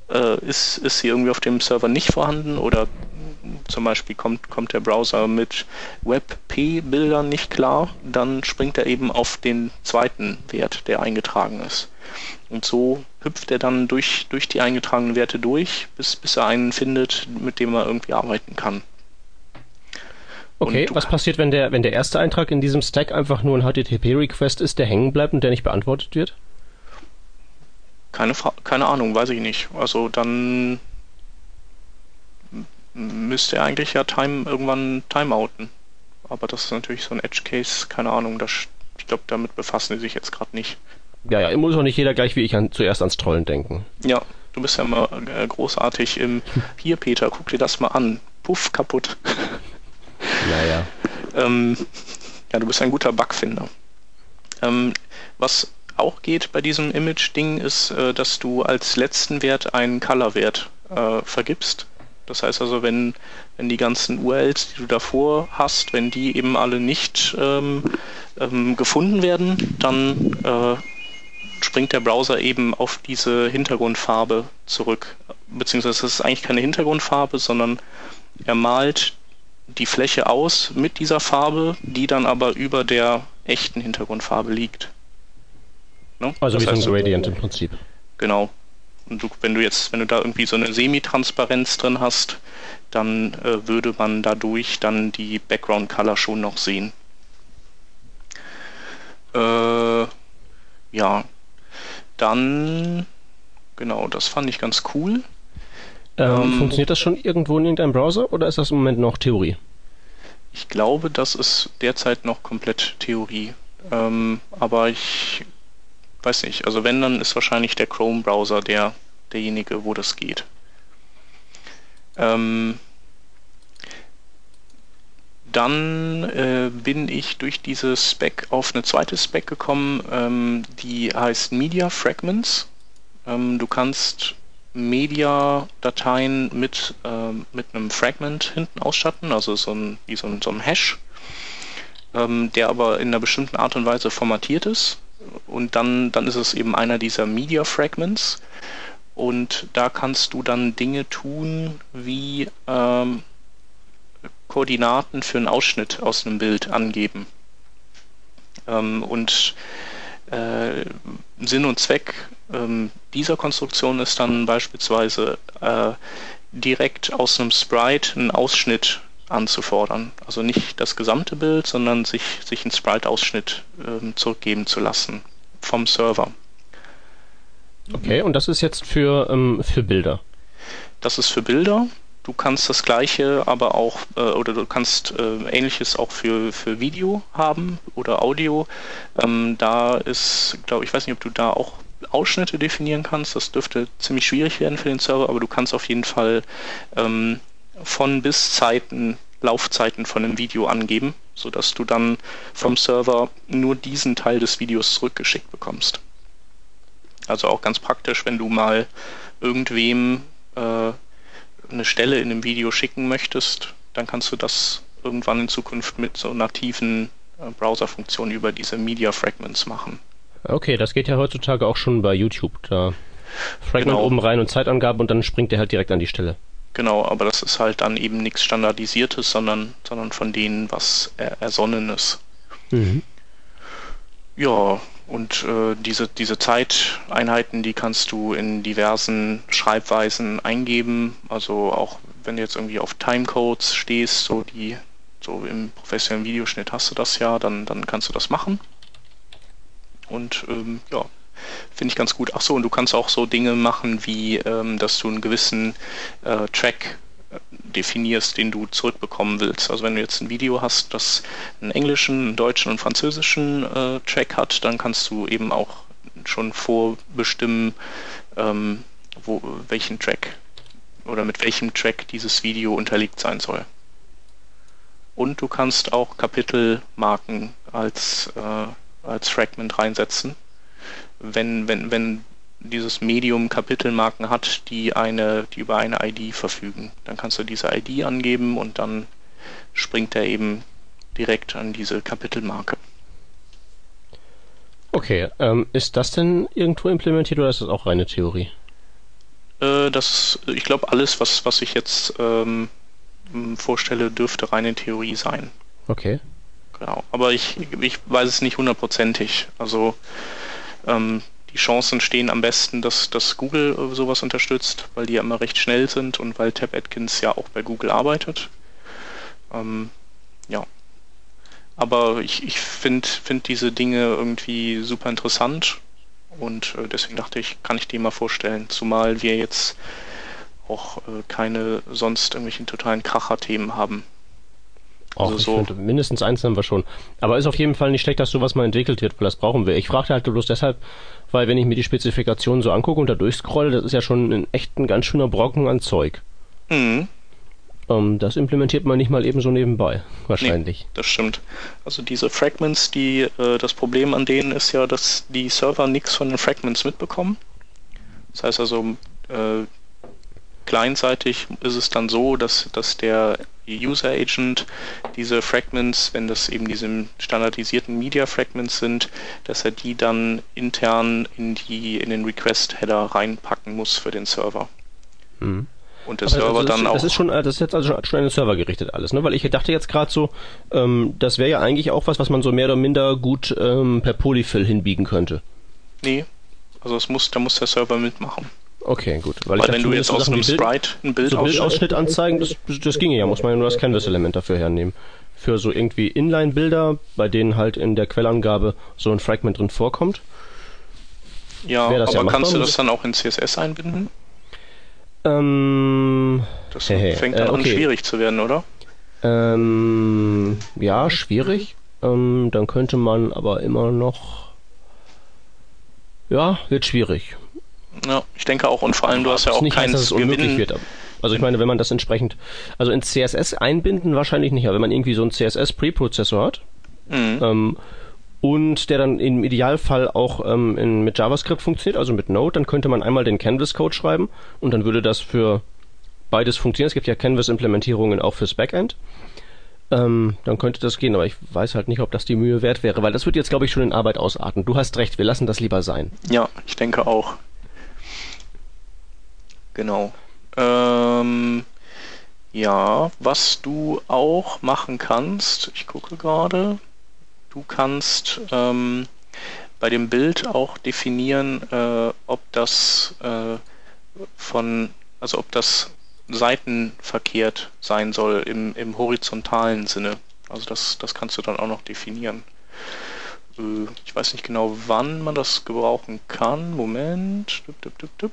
Äh, ist, ist sie irgendwie auf dem Server nicht vorhanden oder zum Beispiel kommt, kommt der Browser mit WebP-Bildern nicht klar, dann springt er eben auf den zweiten Wert, der eingetragen ist. Und so hüpft er dann durch, durch die eingetragenen Werte durch, bis, bis er einen findet, mit dem er irgendwie arbeiten kann. Okay, was passiert, wenn der, wenn der erste Eintrag in diesem Stack einfach nur ein HTTP-Request ist, der hängen bleibt und der nicht beantwortet wird? Keine, Fra keine Ahnung, weiß ich nicht. Also dann müsste er eigentlich ja time, irgendwann timeouten. Aber das ist natürlich so ein Edge-Case, keine Ahnung, das, ich glaube, damit befassen die sich jetzt gerade nicht. Ja, ja, muss auch nicht jeder gleich wie ich an, zuerst ans Trollen denken. Ja, du bist ja immer äh, großartig im Hier, Peter, guck dir das mal an. Puff, kaputt. Ja, ja. ähm, ja, du bist ein guter Bugfinder. Ähm, was auch geht bei diesem Image-Ding ist, äh, dass du als letzten Wert einen Color-Wert äh, vergibst. Das heißt also, wenn, wenn die ganzen URLs, die du davor hast, wenn die eben alle nicht ähm, ähm, gefunden werden, dann äh, springt der Browser eben auf diese Hintergrundfarbe zurück. Beziehungsweise es ist eigentlich keine Hintergrundfarbe, sondern er malt die Fläche aus mit dieser Farbe, die dann aber über der echten Hintergrundfarbe liegt. Ne? Also das wie heißt, so ein Gradient im Prinzip. Genau. Und du, wenn du jetzt, wenn du da irgendwie so eine Semi-Transparenz drin hast, dann äh, würde man dadurch dann die Background Color schon noch sehen. Äh, ja, dann, genau, das fand ich ganz cool. Ähm, ähm, funktioniert das schon irgendwo in irgendeinem Browser oder ist das im Moment noch Theorie? Ich glaube, das ist derzeit noch komplett Theorie. Ähm, aber ich weiß nicht, also wenn, dann ist wahrscheinlich der Chrome-Browser der, derjenige, wo das geht. Ähm, dann äh, bin ich durch diese Spec auf eine zweite Spec gekommen, ähm, die heißt Media Fragments. Ähm, du kannst Media-Dateien mit, äh, mit einem Fragment hinten ausstatten, also so ein, wie so ein, so ein Hash, ähm, der aber in einer bestimmten Art und Weise formatiert ist und dann, dann ist es eben einer dieser Media Fragments. Und da kannst du dann Dinge tun, wie ähm, Koordinaten für einen Ausschnitt aus einem Bild angeben. Ähm, und äh, Sinn und Zweck ähm, dieser Konstruktion ist dann beispielsweise äh, direkt aus einem Sprite einen Ausschnitt anzufordern. Also nicht das gesamte Bild, sondern sich, sich einen Sprite-Ausschnitt ähm, zurückgeben zu lassen vom Server. Okay, und das ist jetzt für, ähm, für Bilder? Das ist für Bilder. Du kannst das gleiche aber auch, äh, oder du kannst äh, ähnliches auch für, für Video haben oder Audio. Ähm, da ist, glaube ich, weiß nicht, ob du da auch Ausschnitte definieren kannst. Das dürfte ziemlich schwierig werden für den Server, aber du kannst auf jeden Fall ähm, von bis Zeiten, Laufzeiten von einem Video angeben, sodass du dann vom Server nur diesen Teil des Videos zurückgeschickt bekommst. Also auch ganz praktisch, wenn du mal irgendwem äh, eine Stelle in einem Video schicken möchtest, dann kannst du das irgendwann in Zukunft mit so nativen äh, Browser-Funktionen über diese Media Fragments machen. Okay, das geht ja heutzutage auch schon bei YouTube. Da Fragment genau. oben rein und Zeitangabe und dann springt der halt direkt an die Stelle. Genau, aber das ist halt dann eben nichts Standardisiertes, sondern, sondern von denen, was er, ersonnen ist. Mhm. Ja, und äh, diese, diese Zeiteinheiten, die kannst du in diversen Schreibweisen eingeben. Also auch wenn du jetzt irgendwie auf Timecodes stehst, so die so im professionellen Videoschnitt hast du das ja, dann, dann kannst du das machen. Und ähm, ja, finde ich ganz gut. Ach so, und du kannst auch so Dinge machen, wie ähm, dass du einen gewissen äh, Track äh, definierst, den du zurückbekommen willst. Also wenn du jetzt ein Video hast, das einen englischen, einen deutschen und französischen äh, Track hat, dann kannst du eben auch schon vorbestimmen, ähm, wo, welchen Track oder mit welchem Track dieses Video unterlegt sein soll. Und du kannst auch Kapitelmarken als äh, als Fragment reinsetzen. Wenn, wenn, wenn dieses Medium Kapitelmarken hat, die eine, die über eine ID verfügen. Dann kannst du diese ID angeben und dann springt er eben direkt an diese Kapitelmarke. Okay, ähm, ist das denn irgendwo implementiert oder ist das auch reine Theorie? Äh, das, ich glaube, alles, was, was ich jetzt ähm, vorstelle, dürfte reine Theorie sein. Okay. Genau. Aber ich, ich weiß es nicht hundertprozentig. Also ähm, die Chancen stehen am besten, dass, dass Google äh, sowas unterstützt, weil die ja immer recht schnell sind und weil Tab Atkins ja auch bei Google arbeitet. Ähm, ja. Aber ich, ich finde find diese Dinge irgendwie super interessant und äh, deswegen dachte ich, kann ich die mal vorstellen. Zumal wir jetzt auch äh, keine sonst irgendwelchen totalen Kracher-Themen haben. Also Och, so. Finde, mindestens eins haben wir schon. Aber ist auf jeden Fall nicht schlecht, dass sowas mal entwickelt wird, weil das brauchen wir. Ich fragte halt bloß deshalb, weil wenn ich mir die Spezifikationen so angucke und da durchscrolle, das ist ja schon ein echt ein ganz schöner Brocken an Zeug. Mhm. Um, ähm, das implementiert man nicht mal eben so nebenbei, wahrscheinlich. Nee, das stimmt. Also diese Fragments, die äh, das Problem an denen ist ja, dass die Server nichts von den Fragments mitbekommen. Das heißt also, äh, Clientseitig ist es dann so, dass, dass der User Agent diese Fragments, wenn das eben diese standardisierten Media Fragments sind, dass er die dann intern in die in den Request Header reinpacken muss für den Server. Mhm. Und der Aber Server also dann auch. Das ist schon, das ist jetzt also schon an den Server gerichtet alles, ne? Weil ich dachte jetzt gerade so, ähm, das wäre ja eigentlich auch was, was man so mehr oder minder gut ähm, per Polyfill hinbiegen könnte. Nee, also es muss, da muss der Server mitmachen. Okay, gut. Weil, Weil wenn du jetzt aus einem Sprite ein Bild so Bildausschnitt anzeigen, das, das ginge ja, muss man ja nur das Canvas-Element dafür hernehmen. Für so irgendwie Inline-Bilder, bei denen halt in der Quellangabe so ein Fragment drin vorkommt. Ja, aber ja kannst du das dann auch in CSS einbinden? Ähm, das hey, fängt dann äh, okay. an schwierig zu werden, oder? Ähm, ja, schwierig. Ähm, dann könnte man aber immer noch. Ja, wird schwierig. Ja, ich denke auch. Und vor allem, du hast ja auch nicht heißt, dass es unmöglich wird. Also ich meine, wenn man das entsprechend, also in CSS einbinden wahrscheinlich nicht, aber wenn man irgendwie so einen CSS-Preprozessor hat mhm. ähm, und der dann im Idealfall auch ähm, in, mit JavaScript funktioniert, also mit Node, dann könnte man einmal den Canvas-Code schreiben und dann würde das für beides funktionieren. Es gibt ja Canvas-Implementierungen auch fürs Backend. Ähm, dann könnte das gehen, aber ich weiß halt nicht, ob das die Mühe wert wäre, weil das wird jetzt, glaube ich, schon in Arbeit ausarten. Du hast recht, wir lassen das lieber sein. Ja, ich denke auch. Genau. Ähm, ja, was du auch machen kannst, ich gucke gerade, du kannst ähm, bei dem Bild auch definieren, äh, ob das äh, von, also ob das seitenverkehrt sein soll im, im horizontalen Sinne. Also das, das kannst du dann auch noch definieren. Äh, ich weiß nicht genau, wann man das gebrauchen kann. Moment. Dup, dup, dup.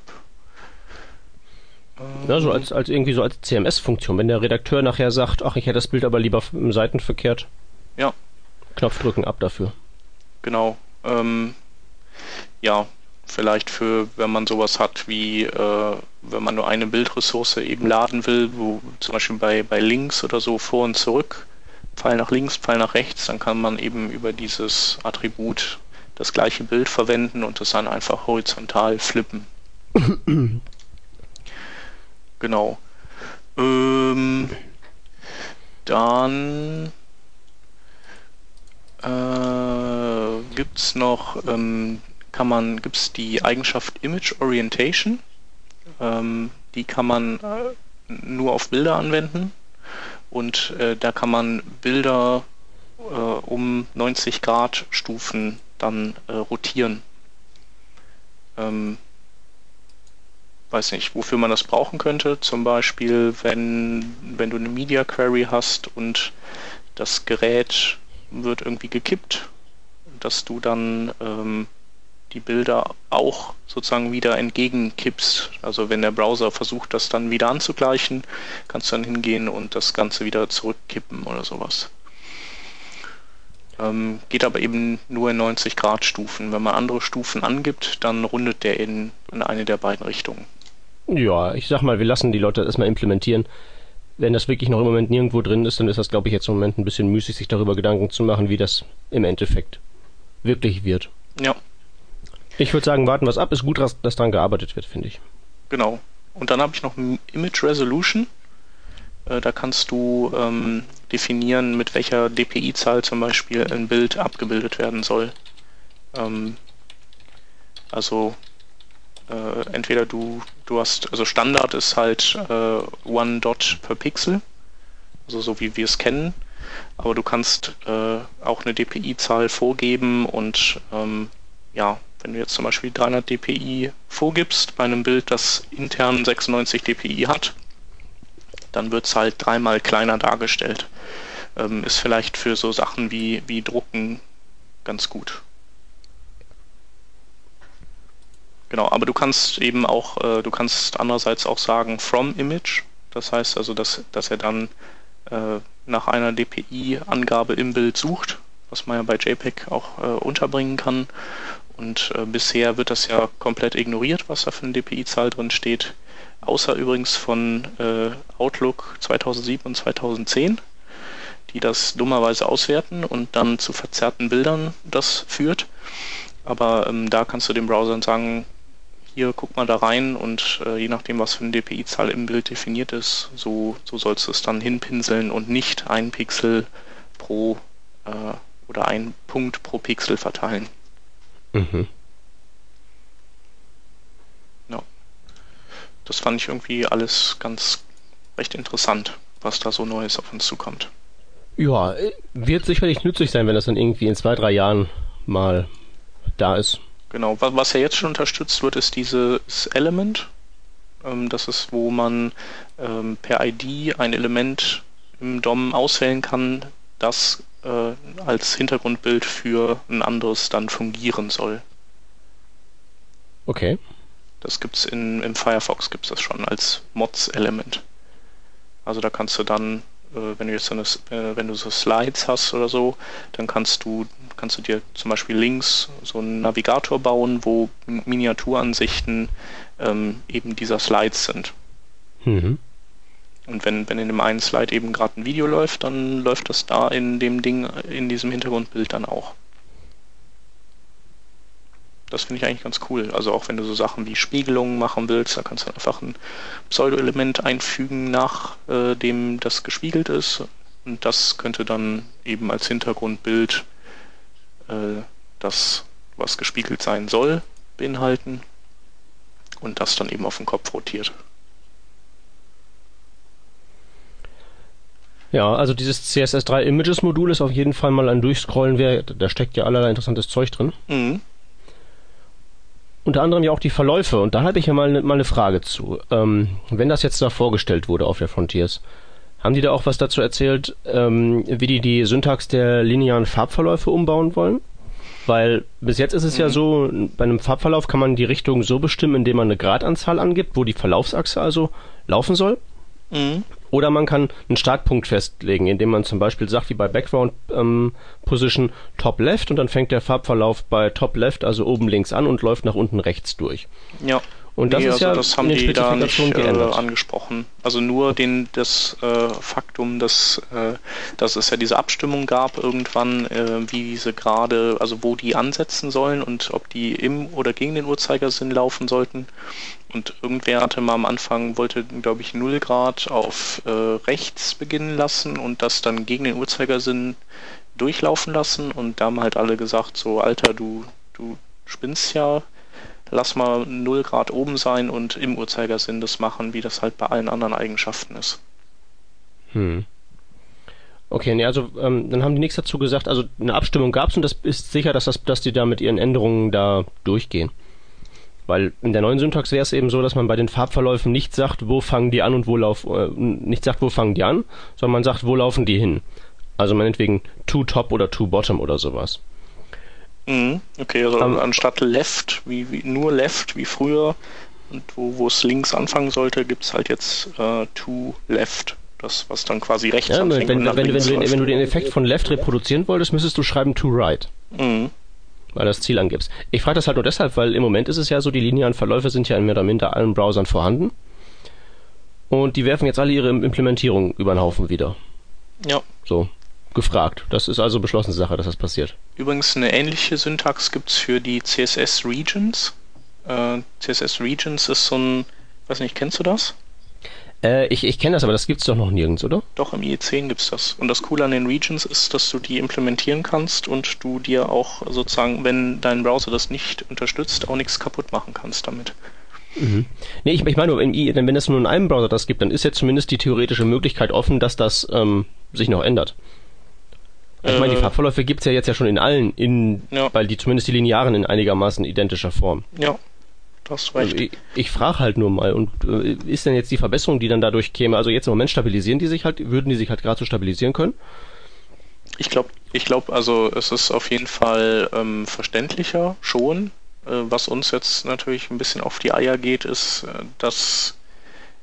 Ja, so als, als irgendwie so als CMS-Funktion. Wenn der Redakteur nachher sagt, ach, ich hätte das Bild aber lieber im Seitenverkehrt. Ja. Knopf drücken ab dafür. Genau. Ähm, ja, vielleicht für, wenn man sowas hat wie, äh, wenn man nur eine Bildressource eben laden will, wo zum Beispiel bei, bei Links oder so vor und zurück, Pfeil nach links, Pfeil nach rechts, dann kann man eben über dieses Attribut das gleiche Bild verwenden und das dann einfach horizontal flippen. (clears throat) genau. Ähm, dann äh, gibt es noch ähm, kann man, gibt es die Eigenschaft Image Orientation. Ähm, die kann man äh, nur auf Bilder anwenden. Und äh, da kann man Bilder äh, um 90 Grad Stufen dann äh, rotieren. Ähm, weiß nicht, wofür man das brauchen könnte. Zum Beispiel, wenn, wenn du eine Media Query hast und das Gerät wird irgendwie gekippt, dass du dann ähm, die Bilder auch sozusagen wieder entgegenkippst. Also wenn der Browser versucht, das dann wieder anzugleichen, kannst du dann hingehen und das Ganze wieder zurückkippen oder sowas. Ähm, geht aber eben nur in 90 Grad Stufen. Wenn man andere Stufen angibt, dann rundet der in, in eine der beiden Richtungen. Ja, ich sag mal, wir lassen die Leute erstmal implementieren. Wenn das wirklich noch im Moment nirgendwo drin ist, dann ist das, glaube ich, jetzt im Moment ein bisschen müßig, sich darüber Gedanken zu machen, wie das im Endeffekt wirklich wird. Ja. Ich würde sagen, warten wir es ab. Ist gut, dass, dass daran gearbeitet wird, finde ich. Genau. Und dann habe ich noch Image Resolution. Äh, da kannst du ähm, definieren, mit welcher DPI-Zahl zum Beispiel ein Bild abgebildet werden soll. Ähm, also äh, entweder du, du hast, also Standard ist halt äh, One Dot per Pixel, also so wie wir es kennen, aber du kannst äh, auch eine DPI-Zahl vorgeben und ähm, ja, wenn du jetzt zum Beispiel 300 dpi vorgibst bei einem Bild, das intern 96 dpi hat, dann wird es halt dreimal kleiner dargestellt. Ähm, ist vielleicht für so Sachen wie, wie Drucken ganz gut. Genau, aber du kannst eben auch, äh, du kannst andererseits auch sagen from image. Das heißt also, dass, dass er dann äh, nach einer DPI-Angabe im Bild sucht, was man ja bei JPEG auch äh, unterbringen kann und äh, bisher wird das ja komplett ignoriert, was da für eine DPI-Zahl drin steht. Außer übrigens von äh, Outlook 2007 und 2010, die das dummerweise auswerten und dann zu verzerrten Bildern das führt. Aber ähm, da kannst du dem Browser sagen, hier guck mal da rein und äh, je nachdem, was für eine DPI-Zahl im Bild definiert ist, so, so sollst du es dann hinpinseln und nicht ein Pixel pro äh, oder ein Punkt pro Pixel verteilen. Mhm. Ja. Das fand ich irgendwie alles ganz recht interessant, was da so Neues auf uns zukommt. Ja, wird sicherlich nützlich sein, wenn das dann irgendwie in zwei, drei Jahren mal da ist. Genau, was ja jetzt schon unterstützt wird, ist dieses Element. Ähm, das ist, wo man ähm, per ID ein Element im DOM auswählen kann, das äh, als Hintergrundbild für ein anderes dann fungieren soll. Okay. Das gibt's in, im Firefox gibt's das schon als Mods-Element. Also da kannst du dann, wenn du jetzt so eine, äh, wenn du so Slides hast oder so, dann kannst du kannst du dir zum Beispiel links so einen Navigator bauen, wo Miniaturansichten ähm, eben dieser Slides sind. Mhm. Und wenn, wenn in dem einen Slide eben gerade ein Video läuft, dann läuft das da in dem Ding, in diesem Hintergrundbild dann auch. Das finde ich eigentlich ganz cool. Also auch wenn du so Sachen wie Spiegelungen machen willst, da kannst du einfach ein Pseudo-Element einfügen, nach äh, dem das gespiegelt ist. Und das könnte dann eben als Hintergrundbild äh, das, was gespiegelt sein soll, beinhalten. Und das dann eben auf den Kopf rotiert. Ja, also dieses CSS3 Images Modul ist auf jeden Fall mal ein Durchscrollen wert. Da steckt ja allerlei interessantes Zeug drin. Mhm. Unter anderem ja auch die Verläufe. Und da habe ich ja mal, ne, mal eine Frage zu. Ähm, wenn das jetzt da vorgestellt wurde auf der Frontiers, haben die da auch was dazu erzählt, ähm, wie die die Syntax der linearen Farbverläufe umbauen wollen? Weil bis jetzt ist es mhm. ja so, bei einem Farbverlauf kann man die Richtung so bestimmen, indem man eine Gradanzahl angibt, wo die Verlaufsachse also laufen soll. Mhm. Oder man kann einen Startpunkt festlegen, indem man zum Beispiel sagt, wie bei Background ähm, Position Top Left und dann fängt der Farbverlauf bei Top Left, also oben links an und läuft nach unten rechts durch. Ja. Und das nee, ist also ja das haben in die da nicht äh, angesprochen. Also nur den, das äh, Faktum, dass, äh, dass es ja diese Abstimmung gab irgendwann, äh, wie diese gerade, also wo die ansetzen sollen und ob die im oder gegen den Uhrzeigersinn laufen sollten. Und irgendwer hatte mal am Anfang, wollte, glaube ich, 0 Grad auf äh, rechts beginnen lassen und das dann gegen den Uhrzeigersinn durchlaufen lassen. Und da haben halt alle gesagt, so, Alter, du, du spinnst ja, lass mal 0 Grad oben sein und im Uhrzeigersinn das machen, wie das halt bei allen anderen Eigenschaften ist. Hm. Okay, nee, also ähm, dann haben die nichts dazu gesagt. Also eine Abstimmung gab es und das ist sicher, dass, das, dass die da mit ihren Änderungen da durchgehen. Weil in der neuen Syntax wäre es eben so, dass man bei den Farbverläufen nicht sagt, wo fangen die an und wo laufen, äh, nicht sagt, wo fangen die an, sondern man sagt, wo laufen die hin. Also meinetwegen to top oder to bottom oder sowas. Mhm, okay, also Ähm, anstatt left, wie, wie nur left, wie früher, und wo, es links anfangen sollte, gibt es halt jetzt äh, to left. Das, was dann quasi rechts Ja, wenn, anfängt. wenn, wenn, wenn, du wenn du den Effekt von left reproduzieren wolltest, müsstest du schreiben to right. Mhm. weil das Ziel angibst. Ich frage das halt nur deshalb, weil im Moment ist es ja so, die linearen Verläufe sind ja in mehr oder minder allen Browsern vorhanden. Und die werfen jetzt alle ihre Implementierung über den Haufen wieder. Ja. So, gefragt. Das ist also beschlossene Sache, dass das passiert. Übrigens eine ähnliche Syntax gibt es für die CSS Regions. Äh, CSS Regions ist so ein, weiß nicht, kennst du das? Äh, ich ich kenne das, aber das gibt's doch noch nirgends, oder? Doch, im IE10 gibt es das. Und das Coole an den Regions ist, dass du die implementieren kannst und du dir auch sozusagen, wenn dein Browser das nicht unterstützt, auch nichts kaputt machen kannst damit. Nee, ich, ich meine, nur, wenn, wenn es nur in einem Browser das gibt, dann ist jetzt zumindest die theoretische Möglichkeit offen, dass das ähm, sich noch ändert. Ich meine, die Äh, Farbverläufe gibt's ja jetzt ja schon in allen, in, Ja. weil die zumindest die linearen in einigermaßen identischer Form. Ja, du hast Also recht. ich ich frage halt nur mal, und äh, ist denn jetzt die Verbesserung, die dann dadurch käme, also jetzt im Moment stabilisieren die sich halt, würden die sich halt gerade so stabilisieren können? Ich glaube, ich glaube, also es ist auf jeden Fall ähm, verständlicher schon. Äh, was uns jetzt natürlich ein bisschen auf die Eier geht, ist, äh, dass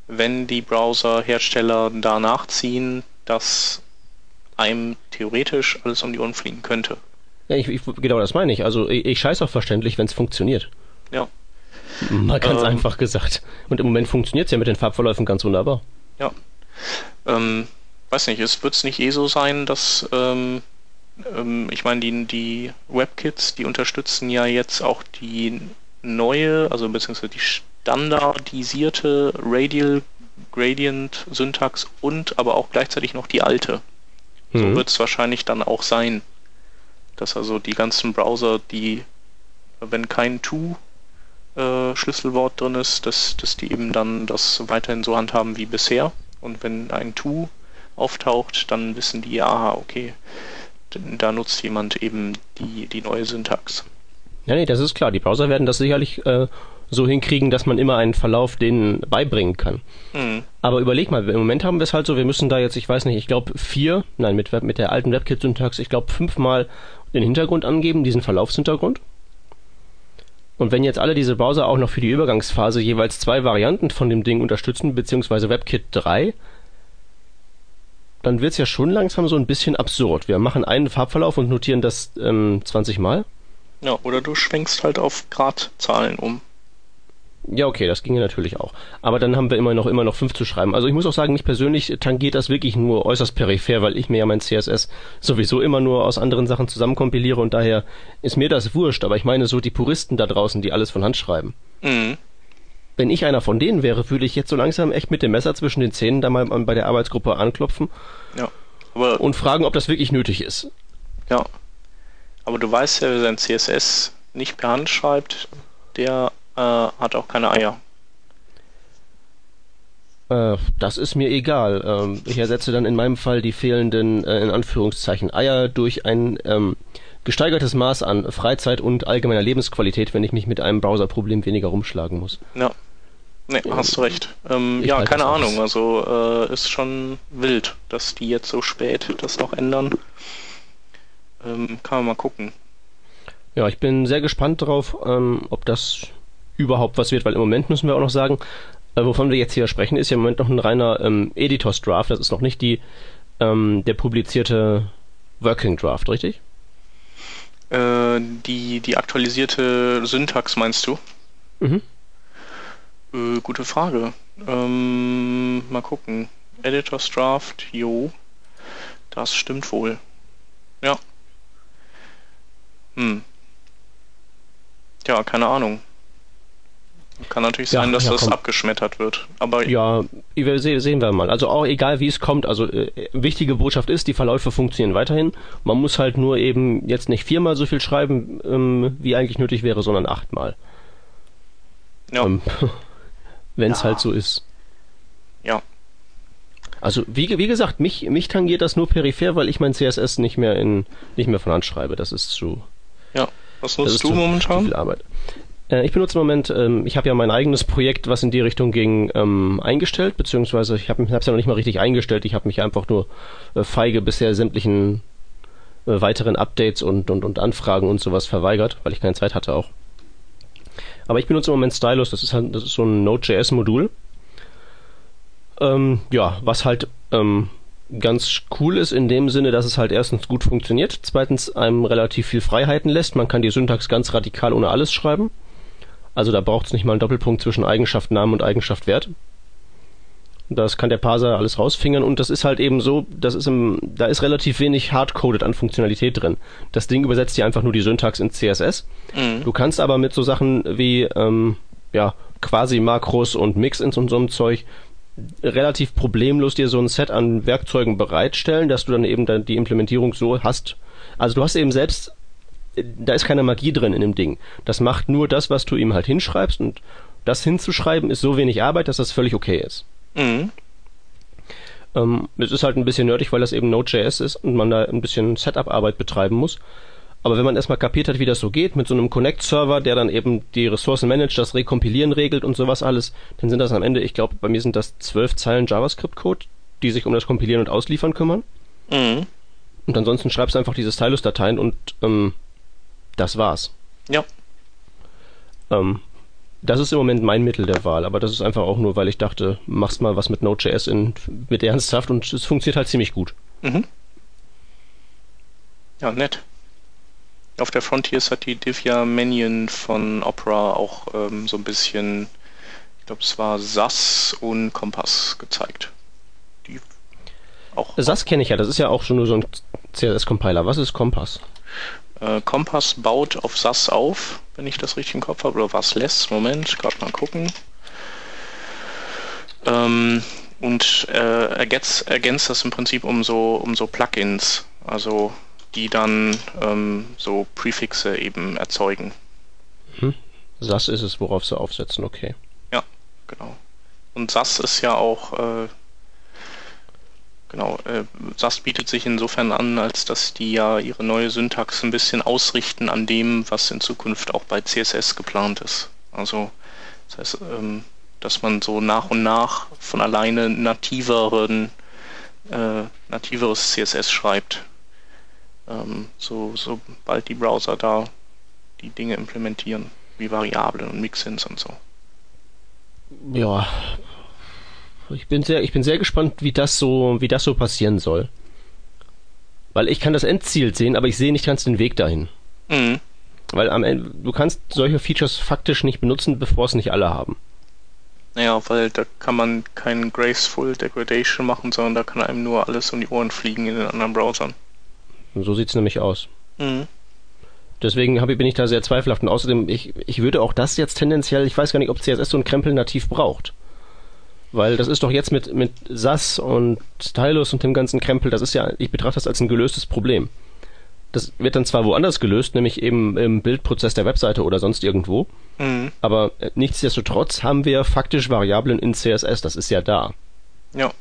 wenn die Browser-Hersteller da nachziehen, dass einem theoretisch alles um die Ohren fliegen könnte. Ja, ich, ich, genau das meine ich. Also ich, ich scheiß auf verständlich, wenn es funktioniert. Ja, Mal ganz Ähm. einfach gesagt. Und im Moment funktioniert's ja mit den Farbverläufen ganz wunderbar. ja. Ähm, weiß nicht, es wird es nicht eh so sein, dass ähm, ähm, ich meine, die, die WebKits, die unterstützen ja jetzt auch die neue, also beziehungsweise die standardisierte Radial Gradient Syntax und aber auch gleichzeitig noch die alte. So Mhm. wird es wahrscheinlich dann auch sein, dass also die ganzen Browser, die, wenn kein To äh, Schlüsselwort drin ist, dass, dass die eben dann das weiterhin so handhaben wie bisher. Und wenn ein To auftaucht, dann wissen die, aha, okay, da nutzt jemand eben die, die neue Syntax. Ja, nee, das ist klar. Die Browser werden das sicherlich äh, so hinkriegen, dass man immer einen Verlauf denen beibringen kann. Mhm. Aber überleg mal, im Moment haben wir es halt so, wir müssen da jetzt, ich weiß nicht, ich glaube vier, nein, mit, mit der alten WebKit-Syntax, ich glaube fünfmal den Hintergrund angeben, diesen Verlaufshintergrund. Und wenn jetzt alle diese Browser auch noch für die Übergangsphase jeweils zwei Varianten von dem Ding unterstützen, beziehungsweise WebKit 3, dann wird's ja schon langsam so ein bisschen absurd. Wir machen einen Farbverlauf und notieren das ähm, 20 Mal. Ja, oder du schwenkst halt auf Gradzahlen um. Ja, okay, das ginge natürlich auch. Aber dann haben wir immer noch immer noch fünf zu schreiben. Also ich muss auch sagen, mich persönlich tangiert das wirklich nur äußerst peripher, weil ich mir ja mein CSS sowieso immer nur aus anderen Sachen zusammenkompiliere und daher ist mir das wurscht. Aber ich meine so die Puristen da draußen, die alles von Hand schreiben. Mhm. Wenn ich einer von denen wäre, würde ich jetzt so langsam echt mit dem Messer zwischen den Zähnen da mal bei der Arbeitsgruppe anklopfen Ja. Aber und fragen, ob das wirklich nötig ist. Ja. Aber du weißt ja, wer sein CSS nicht per Hand schreibt, der äh, hat auch keine Eier. Äh, das ist mir egal. Ähm, ich ersetze dann in meinem Fall die fehlenden, äh, in Anführungszeichen, Eier durch ein ähm, gesteigertes Maß an Freizeit und allgemeiner Lebensqualität, wenn ich mich mit einem Browserproblem weniger rumschlagen muss. Ja. Nee, hast du recht. Ähm, ja, halte keine das aus. Ahnung. Also äh, ist schon wild, dass die jetzt so spät das noch ändern. Ähm, kann man mal gucken. Ja, ich bin sehr gespannt darauf, ähm, ob das überhaupt was wird, weil im Moment müssen wir auch noch sagen, äh, wovon wir jetzt hier sprechen, ist ja im Moment noch ein reiner ähm, Editors Draft. Das ist noch nicht die ähm, der publizierte Working Draft, richtig? Äh, die, die aktualisierte Syntax meinst du? Mhm. Äh, gute Frage. Ähm, mal gucken. Editors Draft, jo. Das stimmt wohl. Ja. Hm. Ja, keine Ahnung. Kann natürlich sein, ja, dass ja, das komm. abgeschmettert wird. Aber ja, sehen wir mal. Also auch egal wie es kommt. Also äh, wichtige Botschaft ist, die Verläufe funktionieren weiterhin. Man muss halt nur eben jetzt nicht viermal so viel schreiben, ähm, wie eigentlich nötig wäre, sondern achtmal. Ja. Ähm, (laughs) Wenn es ja. halt so ist. Ja. Also wie, wie gesagt, mich, mich tangiert das nur peripher, weil ich mein CSS nicht mehr in nicht mehr von Hand schreibe. Das ist zu. Ja. Was nutzt du momentan? Zu viel Arbeit. Äh, ich benutze im Moment, ähm, ich habe ja mein eigenes Projekt, was in die Richtung ging, ähm, eingestellt, beziehungsweise ich habe es ja noch nicht mal richtig eingestellt. Ich habe mich einfach nur äh, feige bisher sämtlichen äh, weiteren Updates und, und, und Anfragen und sowas verweigert, weil ich keine Zeit hatte auch. Aber ich benutze im Moment Stylus, das ist halt, das ist so ein Node.js-Modul. Ähm, ja, was halt ähm, ganz cool ist in dem Sinne, dass es halt erstens gut funktioniert, zweitens einem relativ viel Freiheiten lässt. Man kann die Syntax ganz radikal ohne alles schreiben. Also da braucht es nicht mal einen Doppelpunkt zwischen Eigenschaft Namen und Eigenschaft Wert. Das kann der Parser alles rausfingern und das ist halt eben so, das ist im, da ist relativ wenig hardcoded an Funktionalität drin. Das Ding übersetzt dir einfach nur die Syntax in CSS. Mhm. Du kannst aber mit so Sachen wie ähm, ja, quasi Makros und Mix-ins und so einem Zeug relativ problemlos dir so ein Set an Werkzeugen bereitstellen, dass du dann eben dann die Implementierung so hast. Also du hast eben selbst da ist keine Magie drin in dem Ding. Das macht nur das, was du ihm halt hinschreibst und das hinzuschreiben ist so wenig Arbeit, dass das völlig okay ist. Mhm. Ähm, es ist halt ein bisschen nerdig, weil das eben Node.js ist und man da ein bisschen Setup-Arbeit betreiben muss. Aber wenn man erstmal kapiert hat, wie das so geht, mit so einem Connect-Server, der dann eben die Ressourcen managt, das Rekompilieren regelt und sowas alles, dann sind das am Ende, ich glaube, bei mir sind das zwölf Zeilen JavaScript-Code, die sich um das Kompilieren und Ausliefern kümmern. Mhm. Und ansonsten schreibst du einfach diese Stylus-Dateien und ähm, das war's. Ja. Ähm, das ist im Moment mein Mittel der Wahl, aber das ist einfach auch nur, weil ich dachte, machst mal was mit Node.js in, mit ernsthaft und es funktioniert halt ziemlich gut. Mhm. Ja, nett. Auf der Frontiers hat die Divya Manion von Opera auch ähm, so ein bisschen, ich glaube, es war SAS und Kompass gezeigt. Die auch. SAS kenne ich ja, das ist ja auch schon nur so ein CSS-Compiler. Was ist Kompass? Äh, Kompass baut auf SAS auf, wenn ich das richtig im Kopf habe, oder was lässt. Moment, gerade mal gucken. Ähm, und äh, ergänzt, ergänzt das im Prinzip um so, um so Plugins, also die dann ähm, so Prefixe eben erzeugen. Hm. SAS ist es, worauf sie aufsetzen, okay. Ja, genau. Und SAS ist ja auch äh, Genau, äh, SAS bietet sich insofern an, als dass die ja ihre neue Syntax ein bisschen ausrichten an dem, was in Zukunft auch bei CSS geplant ist. Also das heißt, ähm, dass man so nach und nach von alleine nativeren, äh, nativeres CSS schreibt. Ähm, so, sobald die Browser da die Dinge implementieren, wie Variablen und Mixins und so. Ja, ich bin sehr, ich bin sehr gespannt, wie das so, wie das so passieren soll. Weil ich kann das Endziel sehen, aber ich sehe nicht ganz den Weg dahin. Mhm. Weil am Ende, du kannst solche Features faktisch nicht benutzen, bevor es nicht alle haben. Naja, weil da kann man keinen Graceful Degradation machen, sondern da kann einem nur alles um die Ohren fliegen in den anderen Browsern. So sieht es nämlich aus. Mhm. Deswegen hab, bin ich da sehr zweifelhaft. Und außerdem, ich, ich würde auch das jetzt tendenziell, ich weiß gar nicht, ob CSS so ein Krempel nativ braucht. Weil das ist doch jetzt mit, mit SAS und Stylus und dem ganzen Krempel, das ist ja, ich betrachte das als ein gelöstes Problem. Das wird dann zwar woanders gelöst, nämlich eben im Bildprozess der Webseite oder sonst irgendwo. Mhm. Aber äh, nichtsdestotrotz haben wir faktisch Variablen in CSS, das ist ja da. Ja.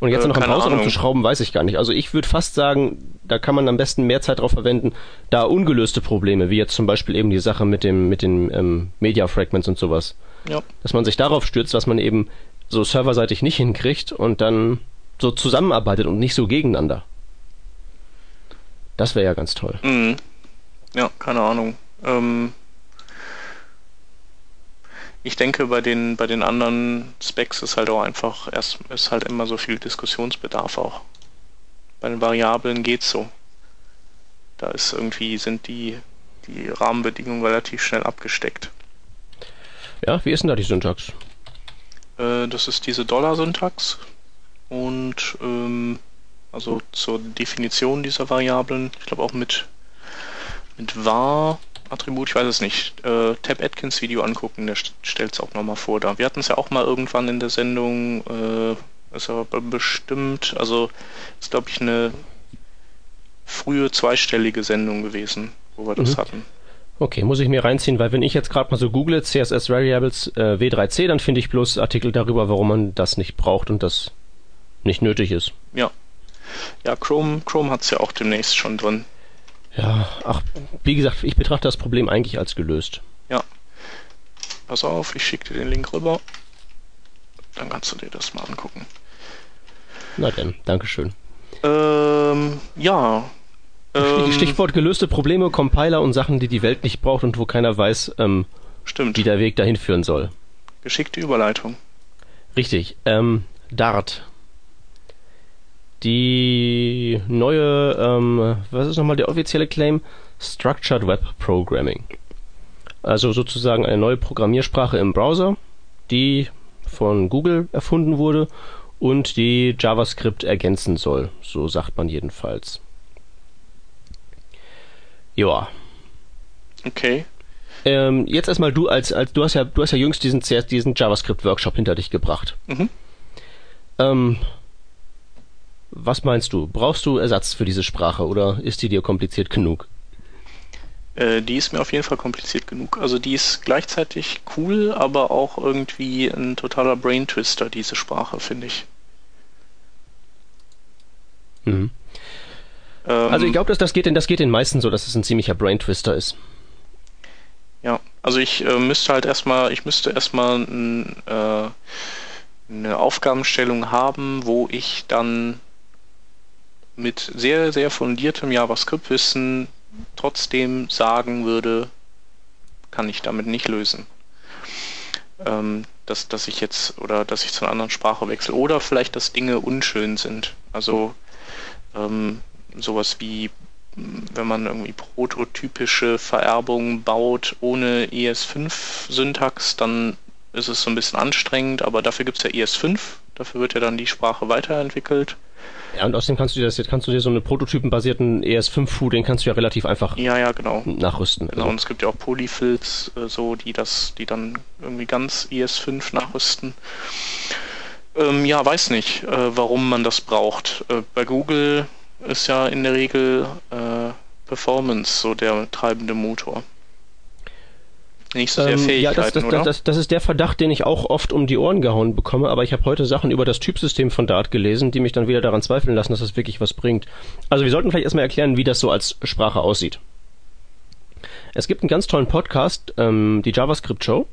Und jetzt äh, noch ein Browser rumzuschrauben, weiß ich gar nicht. Also ich würde fast sagen, da kann man am besten mehr Zeit drauf verwenden, da ungelöste Probleme, wie jetzt zum Beispiel eben die Sache mit dem, mit den ähm, Media Fragments und sowas. Ja. Dass man sich darauf stürzt, was man eben so serverseitig nicht hinkriegt und dann so zusammenarbeitet und nicht so gegeneinander. Das wäre ja ganz toll. Mhm. Ja, keine Ahnung. Ähm ich denke, bei den, bei den anderen Specs ist halt auch einfach erst ist halt immer so viel Diskussionsbedarf auch. Bei den Variablen geht's so. Da ist irgendwie, sind die, die Rahmenbedingungen relativ schnell abgesteckt. Ja, wie ist denn da die Syntax? Äh, das ist diese Dollar-Syntax und ähm, also zur Definition dieser Variablen, ich glaube auch mit, mit var Attribut, ich weiß es nicht. Äh, Tab Atkins Video angucken, der stellt es auch nochmal vor da. Wir hatten es ja auch mal irgendwann in der Sendung, äh, ist aber bestimmt, also ist glaube ich eine frühe zweistellige Sendung gewesen, wo wir das mhm. hatten. Okay, muss ich mir reinziehen, weil wenn ich jetzt gerade mal so google, CSS Variables äh, W3C, dann finde ich bloß Artikel darüber, warum man das nicht braucht und das nicht nötig ist. Ja. Ja, Chrome, Chrome hat es ja auch demnächst schon drin. Ja, ach, wie gesagt, ich betrachte das Problem eigentlich als gelöst. Ja. Pass auf, ich schicke dir den Link rüber. Dann kannst du dir das mal angucken. Na denn, Dankeschön. Ähm, ja, ähm, Stichwort gelöste Probleme, Compiler und Sachen, die die Welt nicht braucht und wo keiner weiß, ähm, Stimmt. wie der Weg dahin führen soll. Geschickte Überleitung. Richtig. Ähm, Dart. Die neue, ähm, was ist nochmal der offizielle Claim? Structured Web Programming. Also sozusagen eine neue Programmiersprache im Browser, die von Google erfunden wurde und die JavaScript ergänzen soll. So sagt man jedenfalls. Ja. Okay. Ähm, jetzt erstmal du als, als du hast ja du hast ja jüngst diesen diesen JavaScript Workshop hinter dich gebracht. Mhm. Ähm, was meinst du? Brauchst du Ersatz für diese Sprache oder ist die dir kompliziert genug? Äh, die ist mir auf jeden Fall kompliziert genug. Also die ist gleichzeitig cool, aber auch irgendwie ein totaler Brain Twister, diese Sprache, finde ich. Mhm. Ähm, also ich glaube, dass das geht, das geht den meisten so, dass es ein ziemlicher Brain-Twister ist. Ja, also ich äh, müsste halt erstmal, ich müsste erstmal äh, eine Aufgabenstellung haben, wo ich dann mit sehr, sehr fundiertem JavaScript-Wissen trotzdem sagen würde, kann ich damit nicht lösen. Ähm, dass, dass ich jetzt oder dass ich zu einer anderen Sprache wechsle. Oder vielleicht, dass Dinge unschön sind. Also ähm, sowas wie, wenn man irgendwie prototypische Vererbungen baut ohne ES5-Syntax, dann ist es so ein bisschen anstrengend, aber dafür gibt es ja ES5, dafür wird ja dann die Sprache weiterentwickelt. Ja, und außerdem kannst du dir das jetzt kannst du dir so einen prototypenbasierten ES5-Fu, den kannst du ja relativ einfach ja, ja, genau. nachrüsten. Genau, also. und es gibt ja auch Polyfills, äh, so, die das, die dann irgendwie ganz ES5 nachrüsten. Ähm, ja, weiß nicht, äh, warum man das braucht. Äh, bei Google ist ja in der Regel äh, Performance so der treibende Motor. Nicht so sehr ähm, Fähigkeiten, ja, das, das, oder? Das, das, ist der Verdacht, den ich auch oft um die Ohren gehauen bekomme, aber ich habe heute Sachen über das Typsystem von Dart gelesen, die mich dann wieder daran zweifeln lassen, dass das wirklich was bringt. Also wir sollten vielleicht erstmal erklären, wie das so als Sprache aussieht. Es gibt einen ganz tollen Podcast, ähm, die JavaScript Show.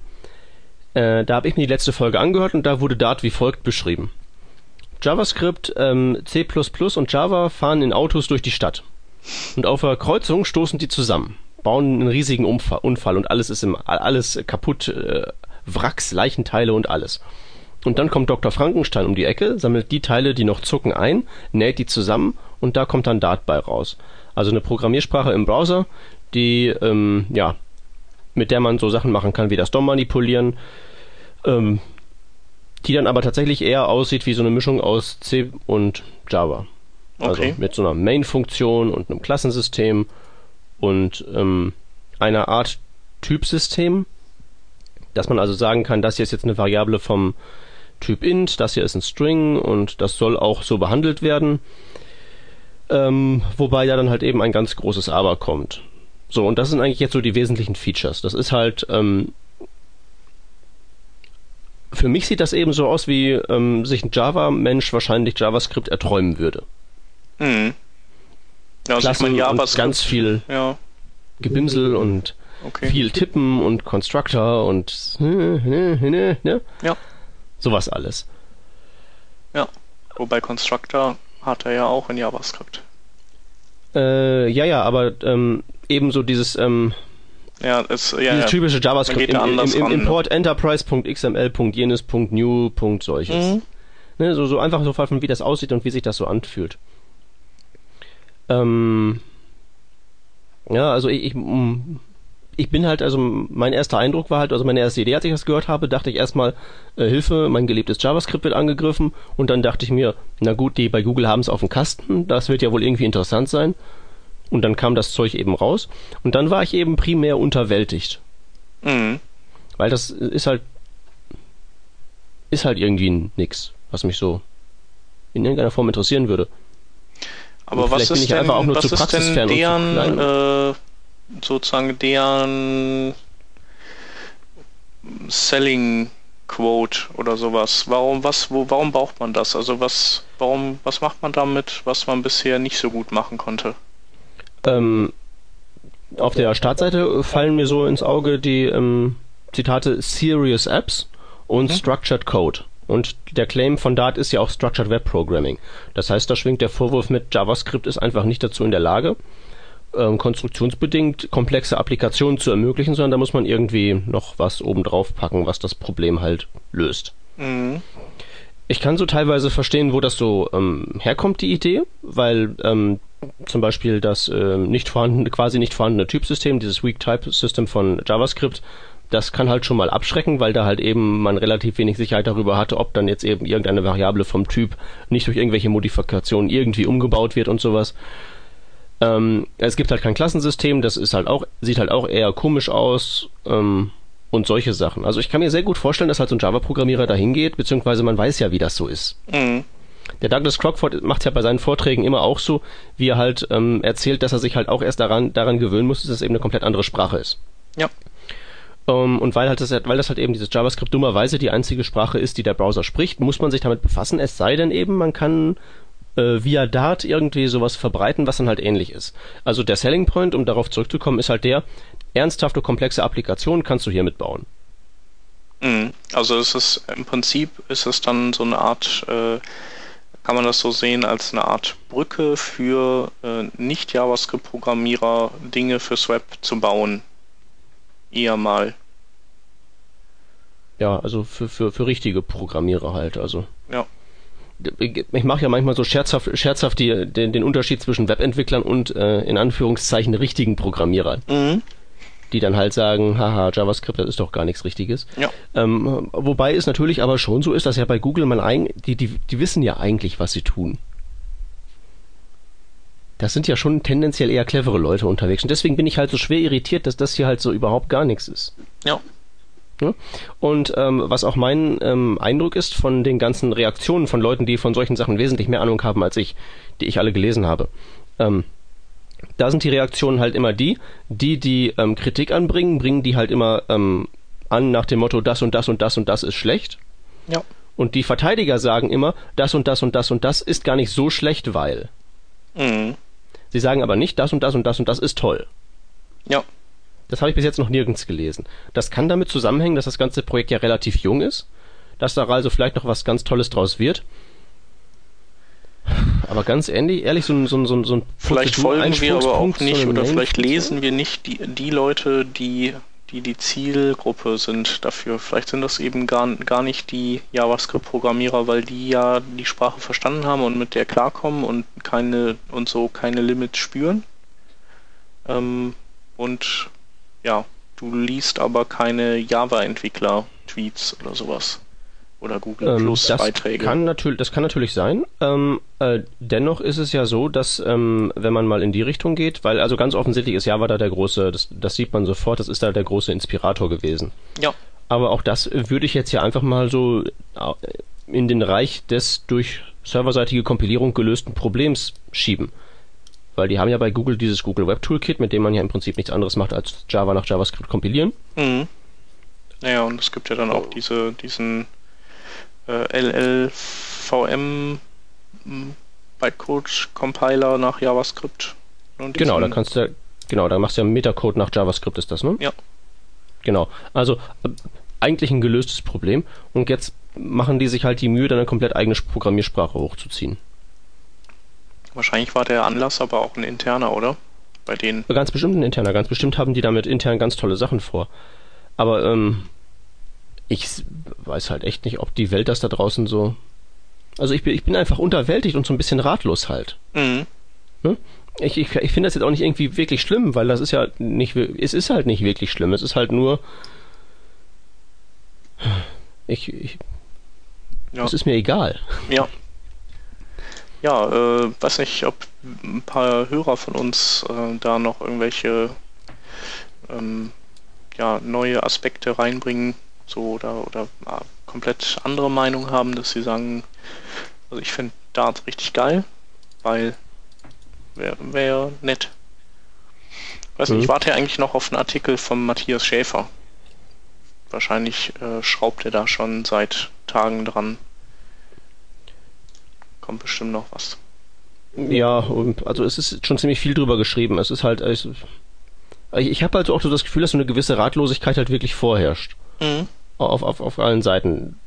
Äh, da habe ich mir die letzte Folge angehört und da wurde Dart wie folgt beschrieben. JavaScript, ähm, C++ und Java fahren in Autos durch die Stadt. Und auf der Kreuzung stoßen die zusammen, bauen einen riesigen Unfall und alles ist im, alles kaputt, äh, Wracks, Leichenteile und alles. Und dann kommt Dr. Frankenstein um die Ecke, sammelt die Teile, die noch zucken, ein, näht die zusammen und da kommt dann Dart bei raus. Also eine Programmiersprache im Browser, die, ähm, ja, mit der man so Sachen machen kann wie das DOM manipulieren, ähm, die dann aber tatsächlich eher aussieht wie so eine Mischung aus C und Java. Also okay. mit so einer Main-Funktion und einem Klassensystem und ähm, einer Art Typsystem, dass man also sagen kann, das hier ist jetzt eine Variable vom Typ int, das hier ist ein String und das soll auch so behandelt werden. Ähm, wobei da dann halt eben ein ganz großes Aber kommt. So, und das sind eigentlich jetzt so die wesentlichen Features. Das ist halt ähm, für mich sieht das eben so aus, wie ähm, sich ein Java-Mensch wahrscheinlich JavaScript erträumen würde. Mhm. Ja, also Klassen ich mein, und ganz viel ja. Gebimsel und okay. viel Tippen und Constructor und ne? Ja. Sowas alles. Ja. Wobei Constructor hat er ja auch in JavaScript. Äh, ja, ja, aber ähm, ebenso dieses ähm, Ja, es, ja, Dieses ja. typische JavaScript im, im, im ne? Import Enterprise.xml.jenes.new. solches. Mhm. Ne, so, so einfach so von wie das aussieht und wie sich das so anfühlt. Ähm, ja, also ich, ich, mm, ich bin halt, also mein erster Eindruck war halt, also meine erste Idee, als ich das gehört habe, dachte ich erstmal, äh, Hilfe, mein geliebtes JavaScript wird angegriffen und dann dachte ich mir, na gut, die bei Google haben es auf dem Kasten, das wird ja wohl irgendwie interessant sein. Und dann kam das Zeug eben raus und dann war ich eben primär unterwältigt. Mhm. Weil das ist halt ist halt irgendwie nix, was mich so in irgendeiner Form interessieren würde. Aber Und was ist denn, einfach auch nur was zu ist denn deren, äh, sozusagen deren Selling Quote oder sowas? Warum, was, wo, warum braucht man das? Also was, warum, was macht man damit, was man bisher nicht so gut machen konnte? Ähm, auf der Startseite fallen mir so ins Auge die ähm, Zitate Serious Apps und Mhm. Structured Code. Und der Claim von Dart ist ja auch Structured Web Programming. Das heißt, da schwingt der Vorwurf mit, JavaScript ist einfach nicht dazu in der Lage, ähm, konstruktionsbedingt komplexe Applikationen zu ermöglichen, sondern da muss man irgendwie noch was obendrauf packen, was das Problem halt löst. Mhm. Ich kann so teilweise verstehen, wo das so ähm, herkommt, die Idee, weil ähm, zum Beispiel das ähm, nicht vorhandene, quasi nicht vorhandene Typsystem, dieses Weak Type System von JavaScript, das kann halt schon mal abschrecken, weil da halt eben man relativ wenig Sicherheit darüber hatte, ob dann jetzt eben irgendeine Variable vom Typ nicht durch irgendwelche Modifikationen irgendwie umgebaut wird und sowas. Ähm, es gibt halt kein Klassensystem, das ist halt auch, sieht halt auch eher komisch aus. Ähm, und solche Sachen. Also ich kann mir sehr gut vorstellen, dass halt so ein Java-Programmierer da hingeht, beziehungsweise man weiß ja, wie das so ist. Mhm. Der Douglas Crockford macht ja bei seinen Vorträgen immer auch so, wie er halt ähm, erzählt, dass er sich halt auch erst daran, daran gewöhnen muss, dass es eben eine komplett andere Sprache ist. Ja. Ähm, und weil, halt das, weil das halt eben dieses JavaScript dummerweise die einzige Sprache ist, die der Browser spricht, muss man sich damit befassen, es sei denn eben, man kann äh, via Dart irgendwie sowas verbreiten, was dann halt ähnlich ist. Also der Selling Point, um darauf zurückzukommen, ist halt der, ernsthafte komplexe Applikationen kannst du hier mitbauen. Mhm. Also es ist im Prinzip ist es dann so eine Art, äh, kann man das so sehen, als eine Art Brücke für äh, Nicht-JavaScript-Programmierer Dinge fürs Web zu bauen. Eher mal. Ja, also für, für, für richtige Programmierer halt, also. Ja. Ich mache ja manchmal so scherzhaft, scherzhaft die, den, den Unterschied zwischen Webentwicklern und äh, in Anführungszeichen richtigen Programmierern, Mhm. Die dann halt sagen, haha, JavaScript, das ist doch gar nichts Richtiges. Ja. Ähm, wobei es natürlich aber schon so ist, dass ja bei Google man eigentlich, die, die, die wissen ja eigentlich, was sie tun. Das sind ja schon tendenziell eher clevere Leute unterwegs. Und deswegen bin ich halt so schwer irritiert, dass das hier halt so überhaupt gar nichts ist. Ja. Und ähm, was auch mein ähm, Eindruck ist von den ganzen Reaktionen von Leuten, die von solchen Sachen wesentlich mehr Ahnung haben als ich, die ich alle gelesen habe, ähm, da sind die Reaktionen halt immer die, die die ähm, Kritik anbringen, bringen die halt immer ähm, an nach dem Motto, das und das und das und das ist schlecht. Ja. Und die Verteidiger sagen immer, das und das und das und das ist gar nicht so schlecht, weil. Mhm. Sie sagen aber nicht, das und das und das und das ist toll. Ja. Das habe ich bis jetzt noch nirgends gelesen. Das kann damit zusammenhängen, dass das ganze Projekt ja relativ jung ist, dass da also vielleicht noch was ganz Tolles draus wird. Aber ganz ehrlich, ehrlich so ein, so ein, so ein, so ein Vielleicht folgen wir aber auch nicht oder vielleicht lesen wir nicht die, die Leute, die, die die Zielgruppe sind dafür. Vielleicht sind das eben gar, gar nicht die JavaScript-Programmierer, weil die ja die Sprache verstanden haben und mit der klarkommen und keine und so keine Limits spüren. Ähm, und ja, du liest aber keine Java-Entwickler-Tweets oder sowas. Oder Google Ähm, Plus das Beiträge. Kann natürlich, das kann natürlich sein. Ähm, äh, dennoch ist es ja so, dass ähm, wenn man mal in die Richtung geht, weil also ganz offensichtlich ist Java da der große, das, das sieht man sofort, das ist da der große Inspirator gewesen. Ja. Aber auch das würde ich jetzt ja einfach mal so äh, in den Reich des durch serverseitige Kompilierung gelösten Problems schieben. Weil die haben ja bei Google dieses Google Web Toolkit, mit dem man ja im Prinzip nichts anderes macht als Java nach JavaScript kompilieren. Mhm. Naja, und es gibt ja dann auch diese, diesen LLVM m, Bytecode Compiler nach JavaScript. Und Genau, da kannst du, genau, da machst du ja Metacode nach JavaScript, ist das, ne? Ja. Genau. Also äh, eigentlich ein gelöstes Problem. Und jetzt machen die sich halt die Mühe, dann eine komplett eigene Programmiersprache hochzuziehen. Wahrscheinlich war der Anlass aber auch ein interner, oder? bei denen. Ganz bestimmt ein interner, ganz bestimmt haben die damit intern ganz tolle Sachen vor. Aber ähm, ich weiß halt echt nicht, ob die Welt das da draußen so. Also ich bin, ich bin einfach unterwältigt und so ein bisschen ratlos halt. Mhm. Ne? Ich, ich, ich finde das jetzt auch nicht irgendwie wirklich schlimm, weil das ist ja nicht, es ist halt nicht wirklich schlimm. Es ist halt nur, ich, ich Ja. es ist mir egal. Ja. Ja, äh, weiß nicht, ob ein paar Hörer von uns äh, da noch irgendwelche ähm, ja, neue Aspekte reinbringen, so oder, oder äh, komplett andere Meinung haben, dass sie sagen, also ich finde Dart richtig geil, weil wäre wär nett. Weiß nicht, Mhm. ich warte ja eigentlich noch auf einen Artikel von Matthias Schäfer. Wahrscheinlich äh, schraubt er da schon seit Tagen dran. Kommt bestimmt noch was. Ja, also es ist schon ziemlich viel drüber geschrieben. Es ist halt, ich, ich habe halt auch so das Gefühl, dass so eine gewisse Ratlosigkeit halt wirklich vorherrscht. Mhm. Auf, auf, auf allen Seiten.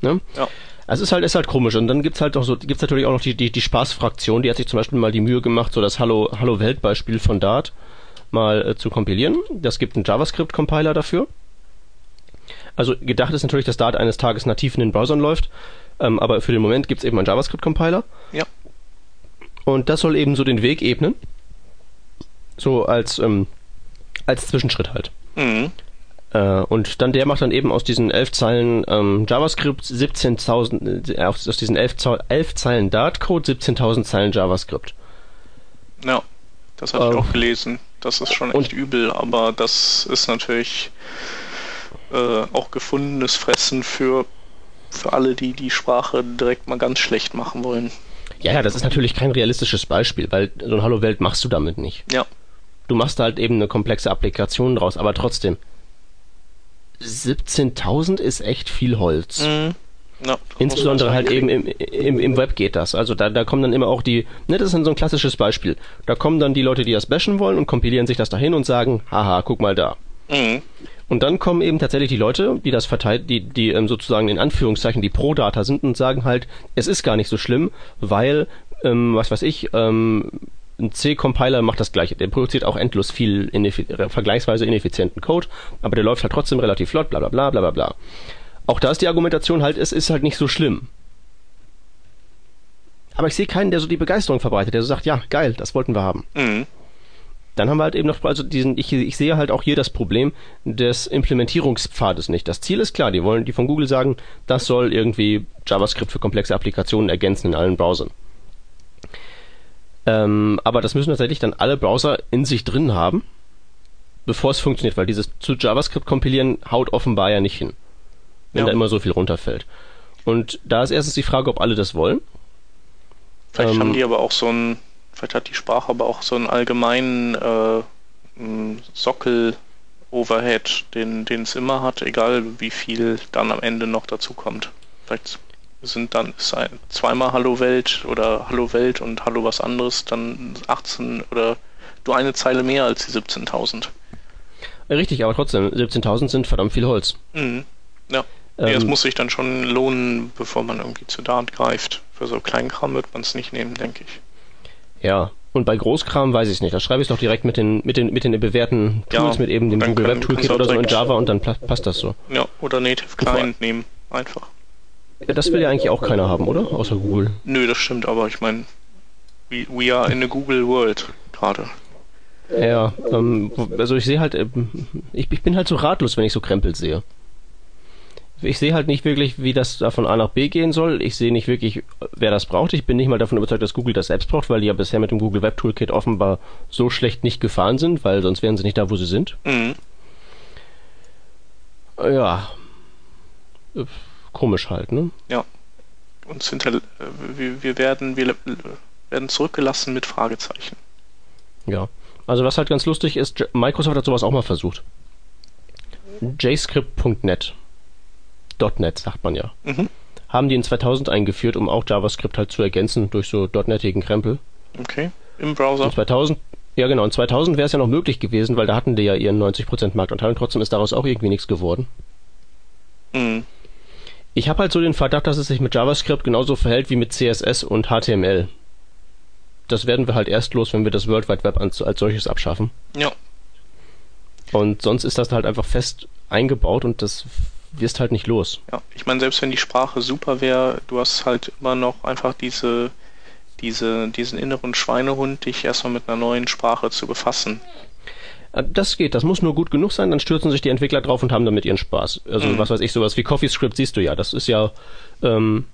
Ne? Ja. Es ist halt, ist halt komisch. Und dann gibt's halt auch so, gibt's natürlich auch noch die, die, die Spaßfraktion, die hat sich zum Beispiel mal die Mühe gemacht, so das Hallo, Hallo Welt Beispiel von Dart mal äh, zu kompilieren. Das gibt einen JavaScript-Compiler dafür. Also gedacht ist natürlich, dass Dart eines Tages nativ in den Browsern läuft, ähm, aber für den Moment gibt's eben einen JavaScript-Compiler. Ja. Und das soll eben so den Weg ebnen. So als, ähm, als Zwischenschritt halt. Mhm. Äh, und dann der macht dann eben aus diesen elf Zeilen ähm, JavaScript 17.000, äh, aus, aus diesen elf, elf Zeilen Dart-Code 17.000 Zeilen JavaScript. Ja, das habe ich Ähm, auch gelesen. Das ist schon echt übel, aber das ist natürlich äh, auch gefundenes Fressen für, für alle, die die Sprache direkt mal ganz schlecht machen wollen. Ja, ja, das ist natürlich kein realistisches Beispiel, weil so ein Hallo Welt machst du damit nicht. Ja, Du machst halt eben eine komplexe Applikation draus, aber trotzdem. 17.000 ist echt viel Holz. mhm. ja Insbesondere halt eben im, im, im Web geht das. Also da, da kommen dann immer auch die, ne, das ist dann so ein klassisches Beispiel. Da kommen dann die Leute, die das bashen wollen und kompilieren sich das dahin und sagen, haha, guck mal da. Mhm. Und dann kommen eben tatsächlich die Leute, die das verteilt, die, die ähm, sozusagen in Anführungszeichen die Pro-Data sind und sagen halt, es ist gar nicht so schlimm, weil, ähm, was weiß ich, ähm, ein C-Compiler macht das gleiche. Der produziert auch endlos viel ineffi vergleichsweise ineffizienten Code, aber der läuft halt trotzdem relativ flott, bla bla bla bla bla bla. Auch da ist die Argumentation halt, es ist halt nicht so schlimm. Aber ich sehe keinen, der so die Begeisterung verbreitet, der so sagt, ja, geil, das wollten wir haben. Mhm. Dann haben wir halt eben noch, also diesen, ich, ich sehe halt auch hier das Problem des Implementierungspfades nicht. Das Ziel ist klar, die wollen, die von Google sagen, das soll irgendwie JavaScript für komplexe Applikationen ergänzen in allen Browsern. Ähm, aber das müssen tatsächlich dann alle Browser in sich drin haben, bevor es funktioniert, weil dieses zu JavaScript kompilieren haut offenbar ja nicht hin, wenn Ja. da immer so viel runterfällt. Und da ist erstens die Frage, ob alle das wollen. Vielleicht Ähm, haben die aber auch so ein, vielleicht hat die Sprache aber auch so einen allgemeinen äh, m, Sockel-Overhead, den den es immer hat, egal wie viel dann am Ende noch dazu kommt. Vielleicht sind dann zweimal Hallo Welt oder Hallo Welt und Hallo was anderes, dann 18 oder du eine Zeile mehr als die 17.000. Richtig, aber trotzdem, 17.000 sind verdammt viel Holz. Mhm. Ja. nee, es Ähm, muss sich dann schon lohnen, bevor man irgendwie zu Dart greift. Für so Kleinkram wird man es nicht nehmen, denke ich. Ja, und bei Großkram weiß ich es nicht. Da schreibe ich es doch direkt mit den, mit den, mit den bewährten Ja, Tools, mit eben dem Google Web Toolkit oder so in Java und dann passt das so. Ja, oder Native Client nehmen. Einfach. Das will ja eigentlich auch keiner haben, oder? Außer Google. Nö, das stimmt, aber ich meine, we, we are in a Google World gerade. Ja, ähm, also ich sehe halt, ähm, ich, ich bin halt so ratlos, wenn ich so Krempel sehe. Ich sehe halt nicht wirklich, wie das da von A nach B gehen soll. Ich sehe nicht wirklich, wer das braucht. Ich bin nicht mal davon überzeugt, dass Google das selbst braucht, weil die ja bisher mit dem Google Web Toolkit offenbar so schlecht nicht gefahren sind, weil sonst wären sie nicht da, wo sie sind. Mhm. Ja. Komisch halt, ne? Uns hinter, äh, wir, wir werden wir werden zurückgelassen mit Fragezeichen. Ja. Also was halt ganz lustig ist, Microsoft hat sowas auch mal versucht. JScript.net. .net sagt man ja. Mhm. Haben die in 2000 eingeführt, um auch JavaScript halt zu ergänzen durch so .netigen Krempel. Okay. Im Browser. In 2000, ja genau, in 2000 wäre es ja noch möglich gewesen, weil da hatten die ja ihren 90% Marktanteil und trotzdem ist daraus auch irgendwie nichts geworden. Mhm. Ich habe halt so den Verdacht, dass es sich mit JavaScript genauso verhält wie mit CSS und HTML. das werden wir halt erst los, wenn wir das World Wide Web als, als solches abschaffen. Ja. Und sonst ist das halt einfach fest eingebaut und das wirst halt nicht los. Ja, ich meine, selbst wenn die Sprache super wäre, du hast halt immer noch einfach diese, diese, diesen inneren Schweinehund, dich erstmal mit einer neuen Sprache zu befassen. Äh, Das geht, das muss nur gut genug sein, dann stürzen sich die Entwickler drauf und haben damit ihren Spaß. Also Mhm. was weiß ich, sowas wie CoffeeScript siehst du ja, das ist ja ähm,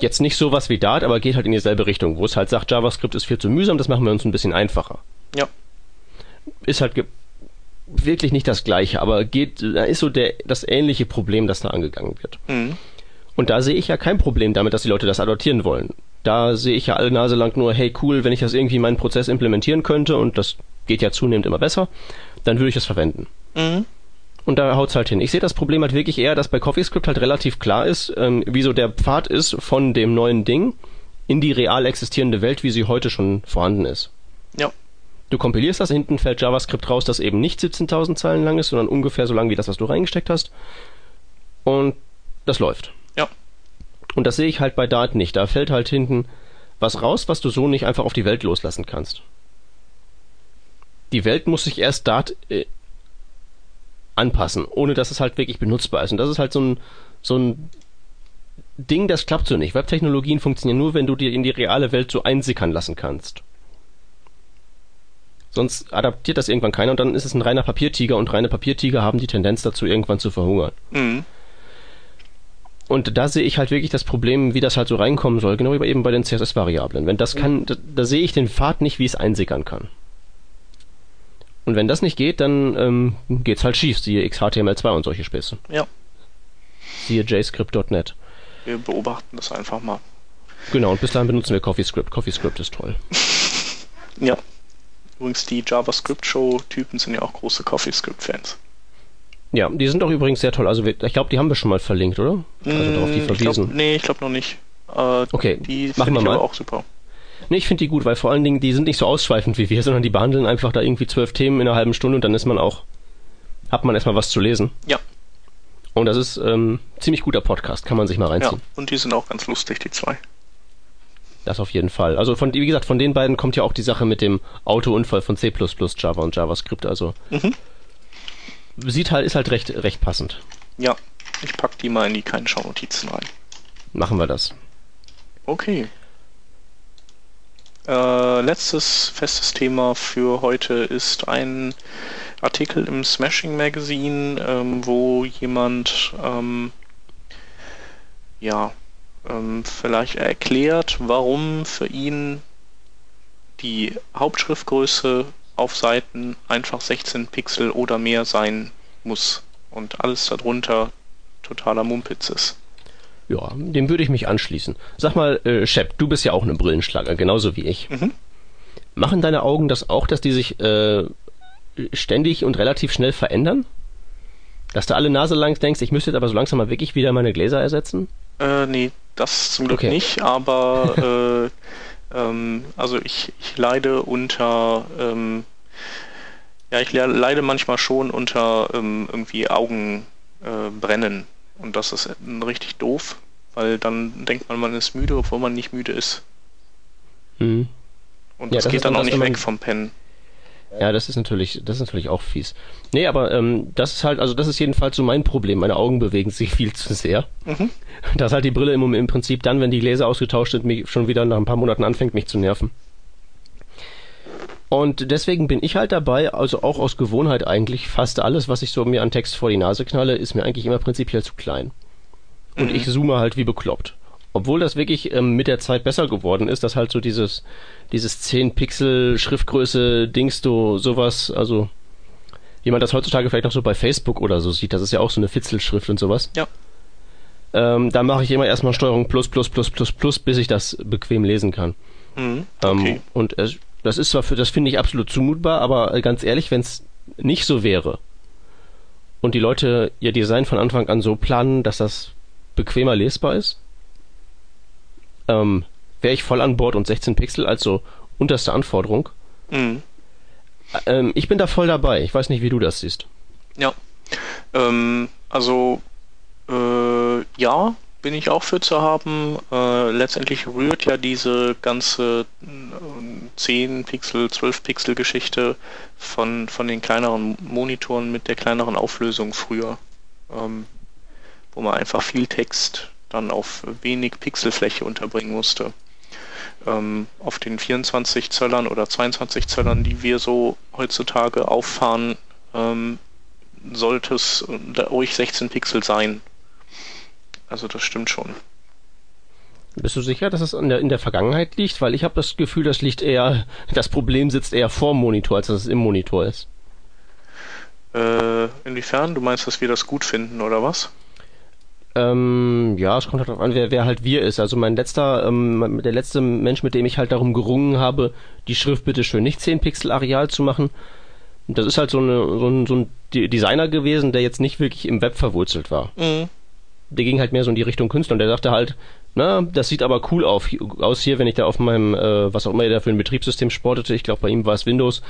jetzt nicht sowas wie Dart, aber geht halt in dieselbe Richtung, wo es halt sagt, JavaScript ist viel zu mühsam, das machen wir uns ein bisschen einfacher. Ja. Ist halt wirklich nicht das gleiche, aber geht, da ist so der, das ähnliche Problem, das da angegangen wird. Mhm. Und da sehe ich ja kein Problem damit, dass die Leute das adoptieren wollen. Da sehe ich ja alle Nase lang nur, hey cool, wenn ich das irgendwie in meinen Prozess implementieren könnte, und das geht ja zunehmend immer besser, dann würde ich das verwenden. Mhm. Und da haut's halt hin. Ich sehe das Problem halt wirklich eher, dass bei CoffeeScript halt relativ klar ist, ähm, wieso der Pfad ist von dem neuen Ding in die real existierende Welt, wie sie heute schon vorhanden ist. Ja. Du kompilierst das, hinten fällt JavaScript raus, das eben nicht 17.000 Zeilen lang ist, sondern ungefähr so lang wie das, was du reingesteckt hast. Und das läuft. Ja. Und das sehe ich halt bei Dart nicht. Da fällt halt hinten was raus, was du so nicht einfach auf die Welt loslassen kannst. Die Welt muss sich erst Dart äh, anpassen, ohne dass es halt wirklich benutzbar ist. Und das ist halt so ein, so ein Ding, das klappt so nicht. Webtechnologien funktionieren nur, wenn du dir in die reale Welt so einsickern lassen kannst. Sonst adaptiert das irgendwann keiner und dann ist es ein reiner Papiertiger und reine Papiertiger haben die Tendenz dazu, irgendwann zu verhungern. Mhm. Und da sehe ich halt wirklich das Problem, wie das halt so reinkommen soll, genau wie eben bei den CSS-Variablen. Wenn das kann, da, da sehe ich den Pfad nicht, wie es einsickern kann. Und wenn das nicht geht, dann ähm, geht's halt schief, siehe XHTML2 und solche Späße. Ja. Siehe JScript.net. Wir beobachten das einfach mal. Genau, und bis dahin benutzen wir CoffeeScript. CoffeeScript ist toll. (laughs) Ja. Übrigens, die JavaScript-Show-Typen sind ja auch große CoffeeScript-Fans. Ja, die sind auch übrigens sehr toll. Also ich glaube, die haben wir schon mal verlinkt, oder? Also darauf die Mm, ich verwiesen. glaub, nee, ich glaube noch nicht. Äh, Okay, die machen wir ich mal. aber auch super. Nee, ich finde die gut, weil vor allen Dingen, die sind nicht so ausschweifend wie wir, sondern die behandeln einfach da irgendwie zwölf Themen in einer halben Stunde und dann ist man auch, hat man erstmal was zu lesen. Ja. Und das ist ähm, ziemlich guter Podcast, kann man sich mal Ja, reinziehen. und die sind auch ganz lustig, die zwei. Das auf jeden Fall. Also von, wie gesagt, von den beiden kommt ja auch die Sache mit dem Autounfall von C++, Java und JavaScript. Also Mhm. sieht halt, ist halt recht, recht passend. Ja, ich pack die mal in die kleinen Schaunotizen rein. Machen wir das. Okay. Äh, letztes festes Thema für heute ist ein Artikel im Smashing Magazine, ähm, wo jemand ähm, ja ähm, vielleicht erklärt, warum für ihn die Hauptschriftgröße auf Seiten einfach 16 Pixel oder mehr sein muss und alles darunter totaler Mumpitz ist. Ja, dem würde ich mich anschließen. Sag mal, äh, Shep, du bist ja auch eine Brillenschlager, genauso wie ich. Mhm. Machen deine Augen das auch, dass die sich äh, ständig und relativ schnell verändern? Dass du alle Nase lang denkst, ich müsste jetzt aber so langsam mal wirklich wieder meine Gläser ersetzen? Äh, nee, das zum Glück Okay. nicht, aber (laughs) äh, ähm, also ich, ich leide unter, ähm, ja, ich le- leide manchmal schon unter ähm, irgendwie Augenbrennen brennen. Und das ist richtig doof, weil dann denkt man, man ist müde, obwohl man nicht müde ist. Hm. Und Ja, das, das geht dann auch nicht weg vom Pennen. Ja, das ist natürlich, das ist natürlich auch fies. Nee, aber ähm, das ist halt, also das ist jedenfalls so mein Problem. Meine Augen bewegen sich viel zu sehr. Mhm. (laughs) Dass halt die Brille im, im Prinzip dann, wenn die Gläser ausgetauscht sind, mich schon wieder nach ein paar Monaten anfängt, mich zu nerven. Und deswegen bin ich halt dabei, also auch aus Gewohnheit eigentlich, fast alles, was ich so mir an Text vor die Nase knalle, ist mir eigentlich immer prinzipiell zu klein. Und Mhm. ich zoome halt wie bekloppt. Obwohl das wirklich ähm, mit der Zeit besser geworden ist, dass halt so dieses, dieses 10 Pixel Schriftgröße Dings, du sowas, also wie man das heutzutage vielleicht noch so bei Facebook oder so sieht, das ist ja auch so eine Fitzelschrift und sowas. Ja. Ähm, da mache ich immer erstmal Steuerung plus plus plus plus plus, bis ich das bequem lesen kann. Mhm. Ähm, Okay. Und es, das ist zwar für, das finde ich absolut zumutbar, aber äh, ganz ehrlich, wenn es nicht so wäre und die Leute ihr Design von Anfang an so planen, dass das bequemer lesbar ist, ähm, wäre ich voll an Bord und 16 Pixel als so unterste Anforderung. Mhm. Ähm, ich bin da voll dabei. Ich weiß nicht, wie du das siehst. Ja. Ähm, also, äh, ja, bin ich auch für zu haben. Äh, letztendlich rührt ja diese ganze 10 Pixel, 12 Pixel Geschichte von, von den kleineren Monitoren mit der kleineren Auflösung früher, ähm, wo man einfach viel Text dann auf wenig Pixelfläche unterbringen musste. Ähm, auf den 24 Zöllern oder 22 Zöllern, die wir so heutzutage auffahren, ähm, sollte es ruhig 16 Pixel sein. Also das stimmt schon. Bist du sicher, dass es in der, in der Vergangenheit liegt? Weil ich habe das Gefühl, das liegt eher, das Problem sitzt eher vorm Monitor, als dass es im Monitor ist. Äh, inwiefern? Du meinst, dass wir das gut finden, oder was? Ähm, ja, es kommt halt darauf an, wer, wer halt wir ist. Also mein letzter, ähm, der letzte Mensch, mit dem ich halt darum gerungen habe, die Schrift bitte schön nicht 10 Pixel Areal zu machen. Das ist halt so, eine, so, ein, so ein Designer gewesen, der jetzt nicht wirklich im Web verwurzelt war. Mhm. Der ging halt mehr so in die Richtung Künstler und der dachte halt, na, das sieht aber cool auf, aus hier, wenn ich da auf meinem, äh, was auch immer er da für ein Betriebssystem sportete, ich glaube bei ihm war es Windows,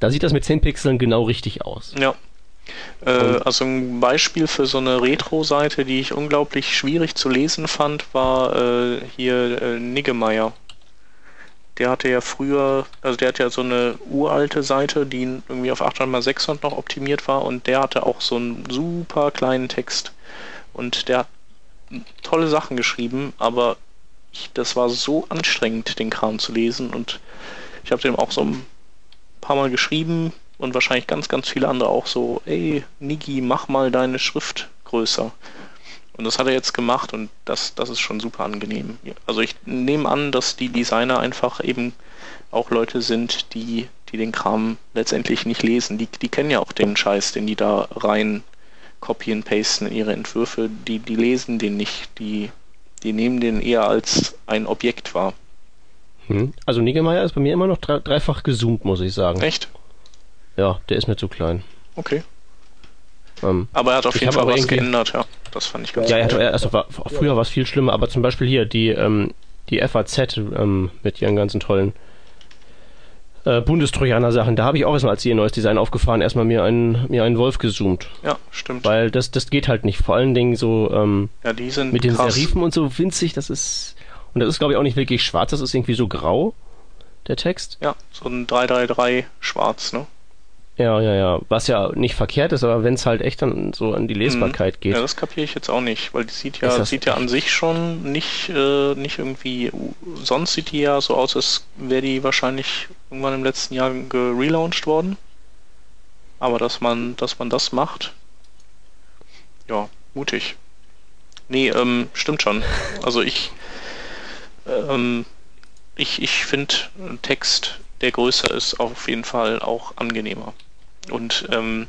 da sieht das mit 10 Pixeln genau richtig aus. Ja. Äh, also ein Beispiel für so eine Retro-Seite, die ich unglaublich schwierig zu lesen fand, war äh, hier äh, Niggemeier. Der hatte ja früher, also der hat ja so eine uralte Seite, die irgendwie auf 800x600 noch optimiert war und der hatte auch so einen super kleinen Text. Und der hat tolle Sachen geschrieben, aber ich, das war so anstrengend, den Kram zu lesen und ich habe dem auch so ein paar Mal geschrieben und wahrscheinlich ganz, ganz viele andere auch so, ey, Niki, mach mal deine Schrift größer. Und das hat er jetzt gemacht und das, das ist schon super angenehm. Also ich nehme an, dass die Designer einfach eben auch Leute sind, die, die den Kram letztendlich nicht lesen. Die, die kennen ja auch den Scheiß, den die da rein copy and pasten in ihre Entwürfe. Die, die lesen den nicht. Die, die nehmen den eher als ein Objekt wahr. Hm. Also Niggemeier ist bei mir immer noch dreifach gezoomt, muss ich sagen. Echt? Ja, der ist mir zu klein. Okay. Ähm, aber er hat auf jeden Fall was geändert, ja. Das fand ich ganz Ja, er hat, also war, früher war es viel schlimmer, aber zum Beispiel hier die, ähm, die FAZ ähm, mit ihren ganzen tollen äh, Bundestrojaner-Sachen, da habe ich auch erstmal, als sie ihr neues Design aufgefahren, erstmal mir einen, mir einen Wolf gezoomt. Ja, stimmt. Weil das, das geht halt nicht. Vor allen Dingen so ähm, ja, die sind mit den krass. Serifen und so winzig, das ist. Und das ist, glaube ich, auch nicht wirklich schwarz, das ist irgendwie so grau, der Text. Ja, so ein 333 schwarz, ne? Ja, ja, ja. Was ja nicht verkehrt ist, aber wenn es halt echt dann so an die Lesbarkeit mhm. geht. Ja, das kapiere ich jetzt auch nicht, weil die sieht ja, sieht ja an sich schon nicht, äh, nicht irgendwie. Sonst sieht die ja so aus, als wäre die wahrscheinlich irgendwann im letzten Jahr gelauncht worden. Aber dass man, dass man das macht, ja, mutig. Nee, ähm, stimmt schon. Also ich, ähm, ich, ich finde Text der größer ist, auf jeden Fall auch angenehmer. Und ähm,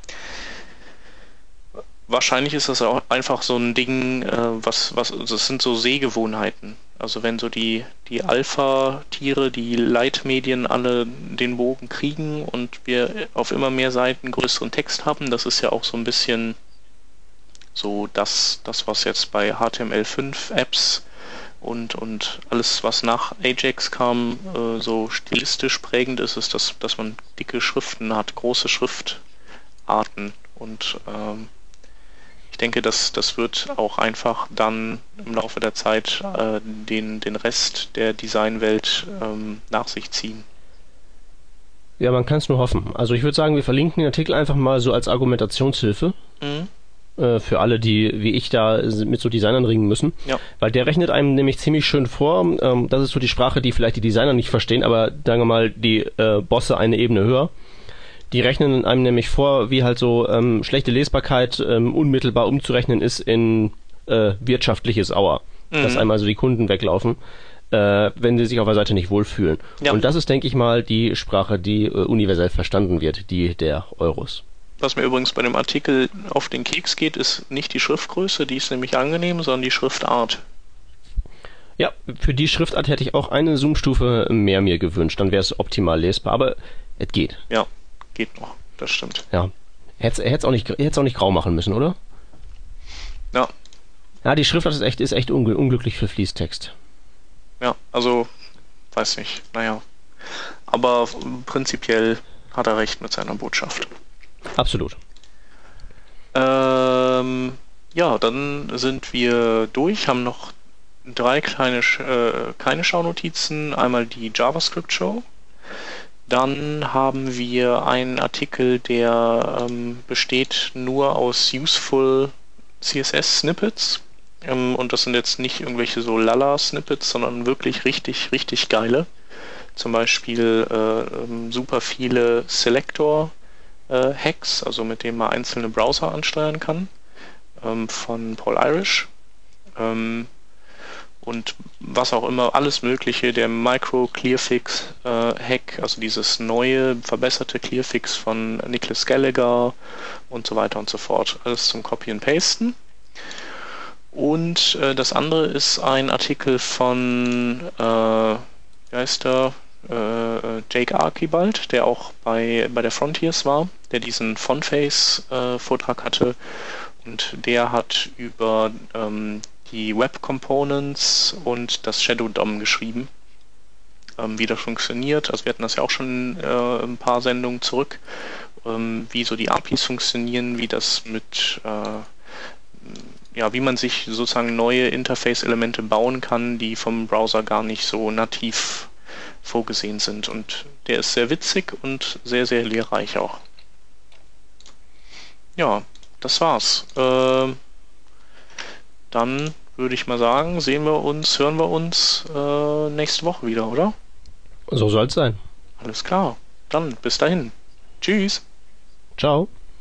wahrscheinlich ist das auch einfach so ein Ding, äh, was, was, das sind so Sehgewohnheiten. Also wenn so die, die Alpha-Tiere, die Leitmedien alle den Bogen kriegen und wir auf immer mehr Seiten größeren Text haben, das ist ja auch so ein bisschen so das, das was jetzt bei HTML5-Apps und, und alles, was nach Ajax kam, äh, so stilistisch prägend ist, ist, dass, dass man dicke Schriften hat, große Schriftarten. Und ähm, ich denke, dass das wird auch einfach dann im Laufe der Zeit äh, den, den Rest der Designwelt ähm, nach sich ziehen. Ja, man kann es nur hoffen. Also ich würde sagen, wir verlinken den Artikel einfach mal so als Argumentationshilfe. Mhm. Äh, für alle, die wie ich da mit so Designern ringen müssen. Ja. Weil der rechnet einem nämlich ziemlich schön vor. Ähm, das ist so die Sprache, die vielleicht die Designer nicht verstehen, aber sagen wir mal, die äh, Bosse eine Ebene höher. Die rechnen einem nämlich vor, wie halt so ähm, schlechte Lesbarkeit ähm, unmittelbar umzurechnen ist in äh, wirtschaftliches Auer. Mhm. Dass einmal so die Kunden weglaufen, äh, wenn sie sich auf der Seite nicht wohlfühlen. Ja. Und das ist, denke ich mal, die Sprache, die äh, universell verstanden wird, die der Euros. Was mir übrigens bei dem Artikel auf den Keks geht, ist nicht die Schriftgröße, die ist nämlich angenehm, sondern die Schriftart. Ja, für die Schriftart hätte ich auch eine Zoom-Stufe mehr mir gewünscht, dann wäre es optimal lesbar, aber es geht. Ja, geht noch, das stimmt. Ja. Hätte es auch, nicht, auch nicht grau machen müssen, oder? Ja. Ja, die Schriftart ist echt, ist echt ungl unglücklich für Fließtext. Ja, also, weiß nicht, naja. Aber prinzipiell hat er recht mit seiner Botschaft. Absolut. Ähm, ja, dann sind wir durch, haben noch drei kleine, äh, keine Schaunotizen. Einmal die JavaScript-Show. Dann haben wir einen Artikel, der ähm, besteht nur aus useful CSS-Snippets. Ähm, und das sind jetzt nicht irgendwelche so Lala-Snippets, sondern wirklich richtig, richtig geile. Zum Beispiel äh, ähm, super viele Selector-Hacks, äh, also mit denen man einzelne Browser ansteuern kann, ähm, von Paul Irish. Ähm, und was auch immer, alles Mögliche, der Micro Clearfix äh, Hack, also dieses neue, verbesserte Clearfix von Nicholas Gallagher und so weiter und so fort. Alles zum Copy and Pasten. Und äh, das andere ist ein Artikel von, äh, wie heißt der? Äh, Jake Archibald, der auch bei, bei der Frontiers war, der diesen Fontface-Vortrag äh, hatte. Und der hat über ähm, die Web Components und das Shadow DOM geschrieben, ähm, wie das funktioniert. Also wir hatten das ja auch schon äh, ein paar Sendungen zurück, ähm, wie so die APIs funktionieren, wie das mit äh, ja, wie man sich sozusagen neue Interface-Elemente bauen kann, die vom Browser gar nicht so nativ vorgesehen sind. Und der ist sehr witzig und sehr, sehr lehrreich auch. Ja, das war's. Äh, dann würde ich mal sagen, sehen wir uns, hören wir uns äh, nächste Woche wieder, oder? So soll es sein. Alles klar. Dann bis dahin. Tschüss. Ciao.